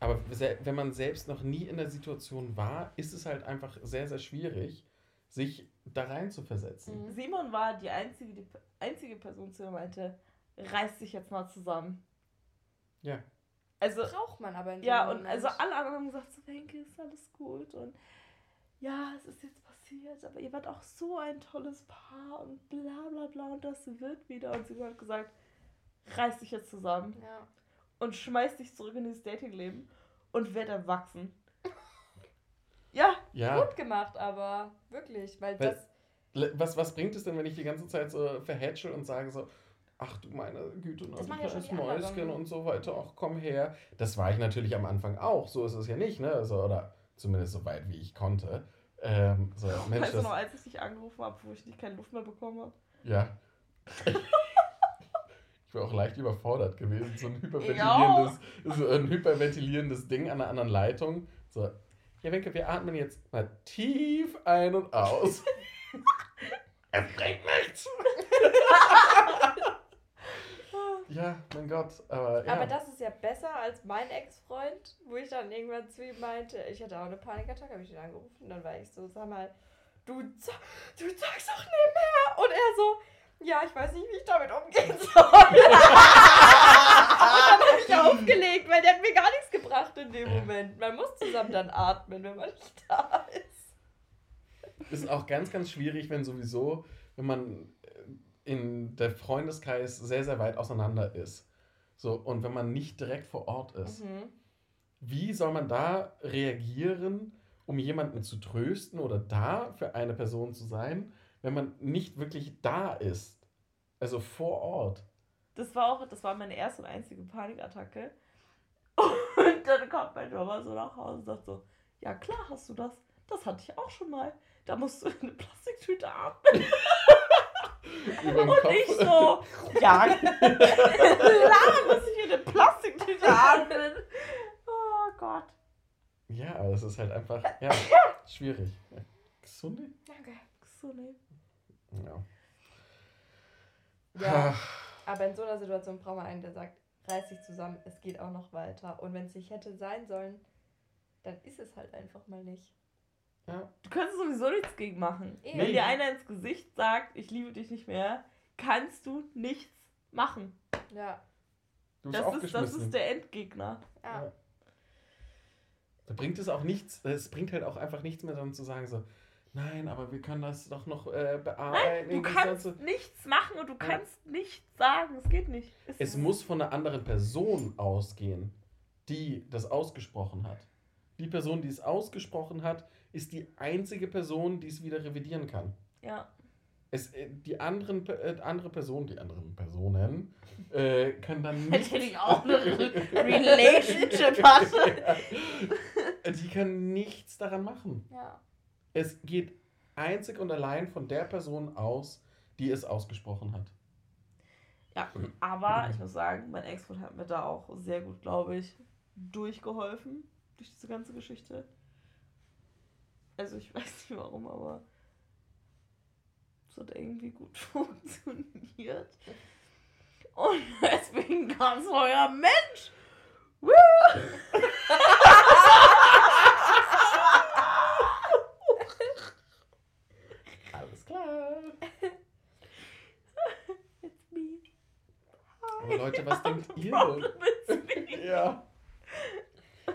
Aber wenn man selbst noch nie in der Situation war, ist es halt einfach sehr, sehr schwierig, sich da rein zu versetzen. Mhm. Simon war die einzige, die einzige Person, die meinte, reiß dich jetzt mal zusammen. Ja. Also, Braucht man aber in ja, dem und Moment. also alle anderen haben gesagt, so, Wenke, ist alles gut und ja, es ist jetzt passiert, aber ihr wart auch so ein tolles Paar und bla bla bla und das wird wieder. Und Simon hat gesagt, reiß dich jetzt zusammen Ja. und schmeiß dich zurück in dieses Datingleben und werd erwachsen. ja, Ja, Gut gemacht, aber wirklich, weil Weil- das. was, was bringt es denn, wenn ich die ganze Zeit so verhätsche und sage so, ach du meine Güte, na, Das du ja kleines anderen. Mäuschen und so weiter, ach komm her. Das war ich natürlich am Anfang auch, so ist es ja nicht, ne? Also, oder zumindest so weit, wie ich konnte. Ähm, so, Mensch, weißt du noch, als ich dich angerufen habe, wo ich nicht keine Luft mehr bekommen habe? Ja. Ich war auch leicht überfordert gewesen. So ein hyperventilierendes, so ein hyperventilierendes Ding an einer anderen Leitung. So, ja, Wenke, wir atmen jetzt mal tief ein und aus. es bringt nichts. ja, mein Gott. Aber ja. Aber das ist ja besser als mein Ex-Freund, wo ich dann irgendwann zu ihm meinte, ich hatte auch eine Panikattacke, habe ich ihn angerufen. Und dann war ich so, sag mal, du, du zeugst doch nebenher. Und er so, ja, ich weiß nicht, wie ich damit umgehen soll. und dann habe ich aufgelegt, weil der hat mir gar nichts gebracht in dem Moment. Man muss zusammen dann atmen, wenn man nicht da ist. ist auch ganz, ganz schwierig, wenn sowieso, wenn man äh, in der Freundeskreis sehr, sehr weit auseinander ist. So, und wenn man nicht direkt vor Ort ist. Mhm. Wie soll man da reagieren, um jemanden zu trösten oder da für eine Person zu sein, wenn man nicht wirklich da ist. Also vor Ort. Das war auch, das war meine erste und einzige Panikattacke. Und dann kommt mein Mama so nach Hause und sagt so, ja klar hast du das. Das hatte ich auch schon mal. Da musst du eine Plastiktüte atmen. Und ich so, ja, klar muss ich eine Plastiktüte atmen. Oh Gott. Ja, aber es ist halt einfach, ja, schwierig. Gesunde? Danke. Nee. Ja. Ja, aber in so einer Situation braucht man einen, der sagt, reiß dich zusammen, es geht auch noch weiter. Und wenn es nicht hätte sein sollen, dann ist es halt einfach mal nicht. ja. Du kannst sowieso nichts gegen machen. Eben. Wenn dir einer ins Gesicht sagt, ich liebe dich nicht mehr, kannst du nichts machen. Ja. Du bist Das ist, das ist der Endgegner. Ja. Ja. Da bringt es auch nichts, es bringt halt auch einfach nichts mehr dann zu sagen, so, nein, aber wir können das doch noch äh, bearbeiten. Du irgendwie kannst so. nichts machen und du kannst nichts sagen. Es geht nicht. Es muss von einer anderen Person ausgehen, die das ausgesprochen hat. Die Person, die es ausgesprochen hat, ist die einzige Person, die es wieder revidieren kann. Ja. Es, äh, die anderen, äh, andere Personen, die anderen Personen, äh, können dann nicht. Hätte ich auch eine Relationship hatte. die können nichts daran machen. Ja. Es geht einzig und allein von der Person aus, die es ausgesprochen hat. Ja, aber ich muss sagen, mein Ex-Freund hat mir da auch sehr gut, glaube ich, durchgeholfen durch diese ganze Geschichte. Also ich weiß nicht warum, aber es hat irgendwie gut funktioniert. Und deswegen kam so euer Mensch. Woo! Alles klar. It's me. Aber Leute, was denkt ihr denn? Ja.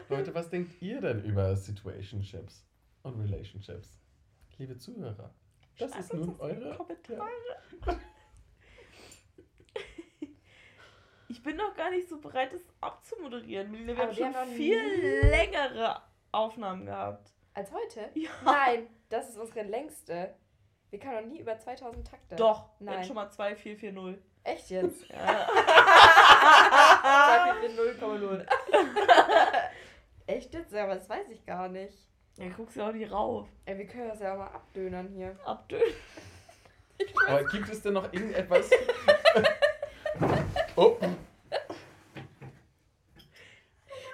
Leute, was denkt ihr denn über Situationships und Relationships? Liebe Zuhörer, das Schreibt ist nun eure. Kommentare. Ich bin noch gar nicht so bereit, das abzumoderieren. Wir Aber haben wir schon haben viel längere Aufnahmen gehabt. Als heute? Ja. Nein, das ist unsere längste. Wir kamen noch nie über 2000 Takte. Doch, Nein. Nein. schon mal 2440. Echt jetzt? Ja. 0,0. Echt jetzt? Aber das weiß ich gar nicht. ja, guckst ja auch nicht rauf. Ey, wir können das ja auch mal abdönern hier. Abdönen. Aber gibt es denn noch irgendetwas? oh,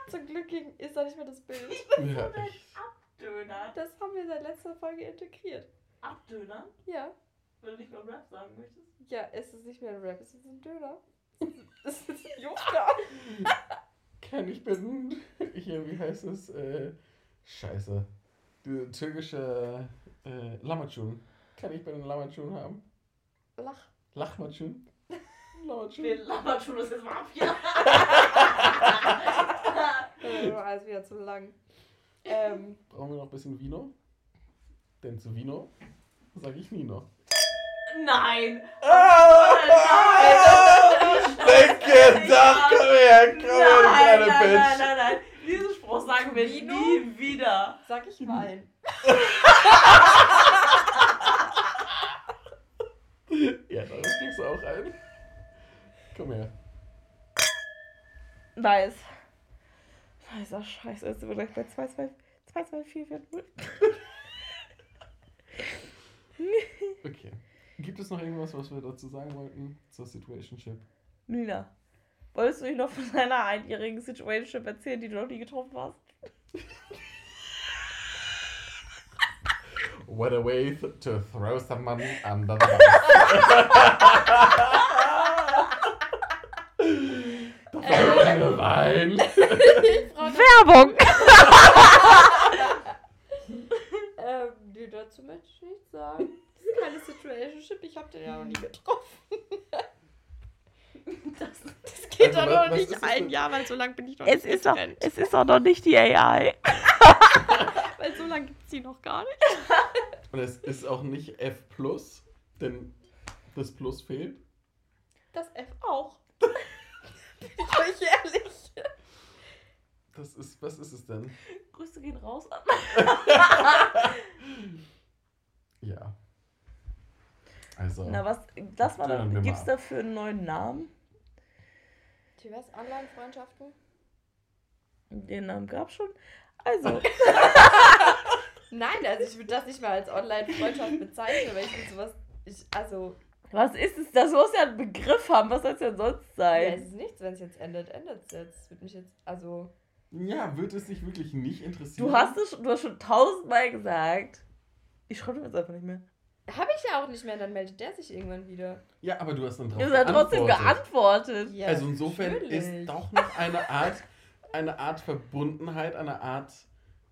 Zum Glück ging- ist da nicht mehr das Bild. ja, ich, Abdöner. Das haben wir seit letzter Folge integriert. Abdöner? Ja. Wenn du nicht mal Rap sagen möchtest. Ja, es ist nicht mehr ein Rap, es ist ein Döner. Es ist ein Jufka. kann ich bin hier, wie heißt es? Äh, scheiße. Die türkische äh, Lamacun. Kann ich bitte einen Lamacun haben? Lach. Lachmacun? Lamacun? Wir labern schon das jetzt mal ab hier. Alles wieder zu lang. Ähm, Brauchen wir noch ein bisschen Vino? Denn zu Vino sage ich Nino. Nein! Ah! Nein! Denke, doch, komm her, komm her, du Nein, kleine nein, nein, Bitch. nein, nein. Diesen Spruch sagen wir Vino? nie wieder. sag ich mal. Ja, da kriegst du auch ein. Komm her. Nice. Nicer Scheiße, jetzt sind wir gleich bei 2, 2, 2, 2, 4, 4, 0. Okay. Gibt es noch irgendwas, was wir dazu sagen wollten zur Situationship? Nina, wolltest du nicht noch von deiner einjährigen Situationship erzählen, die du noch nie getroffen hast? What a way to throw someone under the bus. Das war keine Wein. Werbung! Ähm, nee, dazu möchte ich nichts sagen. Das ist keine Situationship, ich habe den ja noch nie getroffen. Das, das geht Also, doch noch nicht ein? Jahr, weil so lange bin ich noch Es nicht ist, doch, es ist doch noch nicht die AI. Weil so lange gibt es die noch gar nicht. Und es ist auch nicht F+, denn das Plus fehlt. Das F auch. bin ich euch ehrlich. Das ist, was ist es denn? Grüße gehen raus. Ja. Also, Na, was, dann, mal gibt's dafür einen neuen Namen? Die was? Online-Freundschaften? Den Namen gab's schon. Also, Nein, also ich würde das nicht mal als Online-Freundschaft bezeichnen, weil ich finde sowas. Ich, also, was ist es? Das muss ja einen Begriff haben. Was soll es denn sonst ja, sein? es ist nichts, wenn es jetzt endet, endet es jetzt. Es wird mich jetzt, also. ja, wird es dich wirklich nicht interessieren? Du hast es schon, du hast schon tausendmal gesagt. Ich schreibe jetzt einfach nicht mehr. Ich ja auch nicht mehr, dann meldet der sich irgendwann wieder. Ja, aber du hast dann drauf habt trotzdem geantwortet. Ja, also insofern natürlich. ist doch noch eine Art, eine Art Verbundenheit, eine Art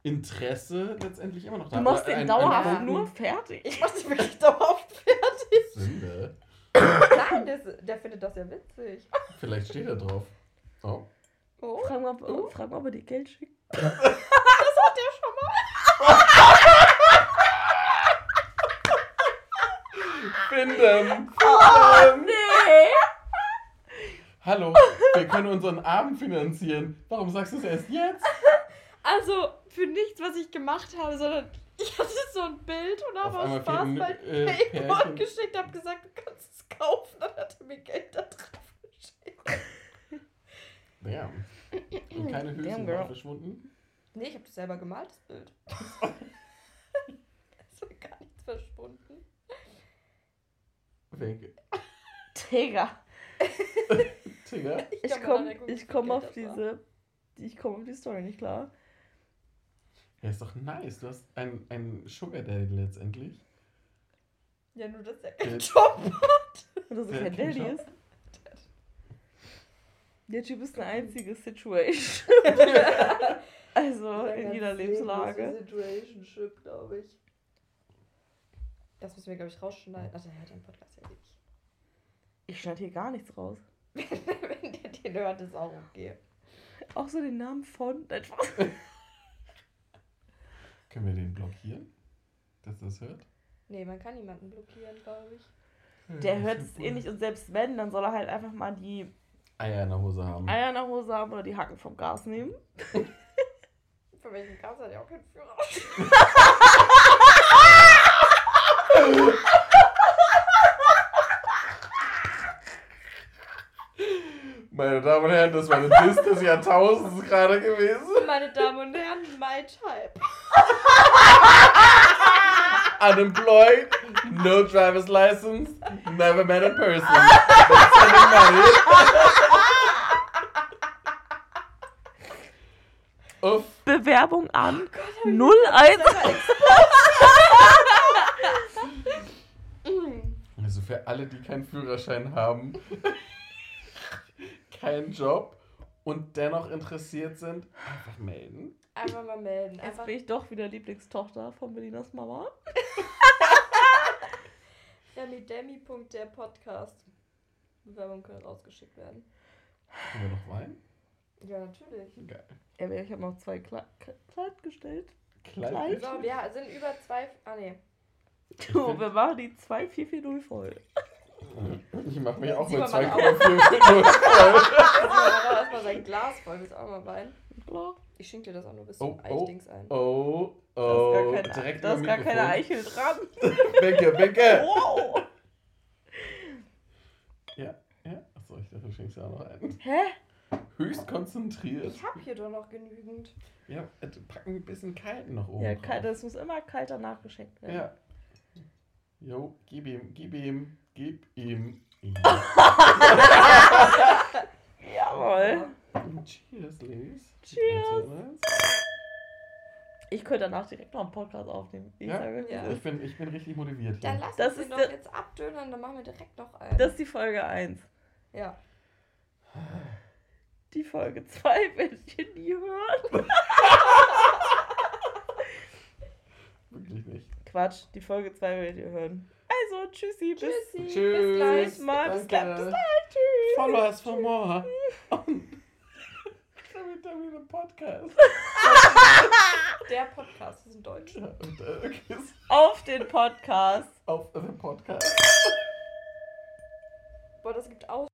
Interesse letztendlich immer noch da. Du machst den dauerhaft nur fertig. Ich mach dich wirklich dauerhaft fertig. Sünde. Nein, der, ist- der findet das ja witzig. Vielleicht steht er drauf. Oh. Oh. Frag mal, ob, frag mal, ob er dir Geld schickt. Das hat der schon mal. Finden! Oh, nee! Hallo, wir können unseren Abend finanzieren. Warum sagst du es erst jetzt? Also, für nichts, was ich gemacht habe, sondern ich hatte so ein Bild und habe aus Spaß fehlen, bei äh, Paypal geschickt, habe gesagt, du kannst es kaufen. Dann hat er mir Geld da drauf geschickt. Damn. Und keine girl. waren verschwunden? Nee, ich habe das selber gemalt, das Bild. es war gar nichts verschwunden. Weg. Digga. Tigger? Ich komme ich komm auf diese. Ich komme auf die Story nicht klar. Ja, ist doch nice. Du hast einen, einen Sugar Daddy letztendlich. Ja, nur dass er keinen Job Und dass er kein hat Daddy Job? ist. Der Typ ist eine einzige Situation. also in jeder Lebenslage. Situationship, glaube ich. Das müssen wir, glaube ich, rausschneiden. Also, er hört den Podcast ja nicht. Ich schneide hier gar nichts raus. Wenn der den hört, ist auch okay. Auch so den Namen von. Spaß. Können wir den blockieren? Dass das hört? Nee, man kann niemanden blockieren, glaube ich. Der hört es eh nicht und selbst wenn, dann soll er halt einfach mal die Eier in der Hose haben. Eier in der Hose haben oder die Hacken vom Gas nehmen. Für welchen Gas hat er auch keinen Führerschein? Meine Damen und Herren, das war eine Diss des Jahrtausends gerade gewesen. Meine Damen und Herren, my type. Unemployed, no driver's license, never met in person. But sending money. Uff. Bewerbung an Oh 01. Also für alle, die keinen Führerschein haben, keinen Job und dennoch interessiert sind, einfach melden. Einfach mal melden. Jetzt Einfach, bin ich doch wieder Lieblingstochter von Belinas Mama. Demi.der Podcast. Bewerbung können rausgeschickt werden. Haben wir noch Wein? Ja, natürlich. Geil. Ja, ich habe noch zwei Kle Kle- Kleid gestellt. Kleid. Kleid? So, wir sind über zwei. Ah, nee. Du, wir machen die 2440 voll. Ich mache mich auch Zieh mit mal meine 2,4 voll. Also, erstmal sein Glas voll. Willst du auch mal Wein? Klar. Ich schenke dir das auch nur bis Oh, zum oh. Eichdings ein. Oh, Da oh, ist gar, kein, direkt da ist gar keine. Eichel dran. Winke, winke. Wow. Ja, ja. Achso, ich dachte, du schenkst ja auch noch ein. Hä? Höchst konzentriert. Ich hab hier doch noch genügend. Ja, äh, packen ein bisschen kalten noch oben. Ja, drauf. das muss immer kalter nachgeschenkt werden. Ja. Jo, gib ihm, gib ihm, gib ihm. Jawohl. Cheers, Ladies. Cheers. Ich könnte danach direkt noch einen Podcast aufnehmen. Ich Ja? sage, Ja. Ich bin, ich bin richtig motiviert Dann lass Das uns doch jetzt abdönen, dann machen wir direkt noch einen. Das ist die Folge 1. ja. Die Folge 2 werdet ihr nie hören. Wirklich nicht. Quatsch, die Folge 2 werdet ihr hören. Also, tschüssi, bis Tschüssi. Tschüss. Bis gleich. bis mal. Bis gleich. Bis gleich. Tschüss. Follow us for more. Ein Podcast. Der Podcast ist in Deutsch. Ja, und, äh, okay, Auf den Podcast. auf the Podcast. Boah, das gibt auch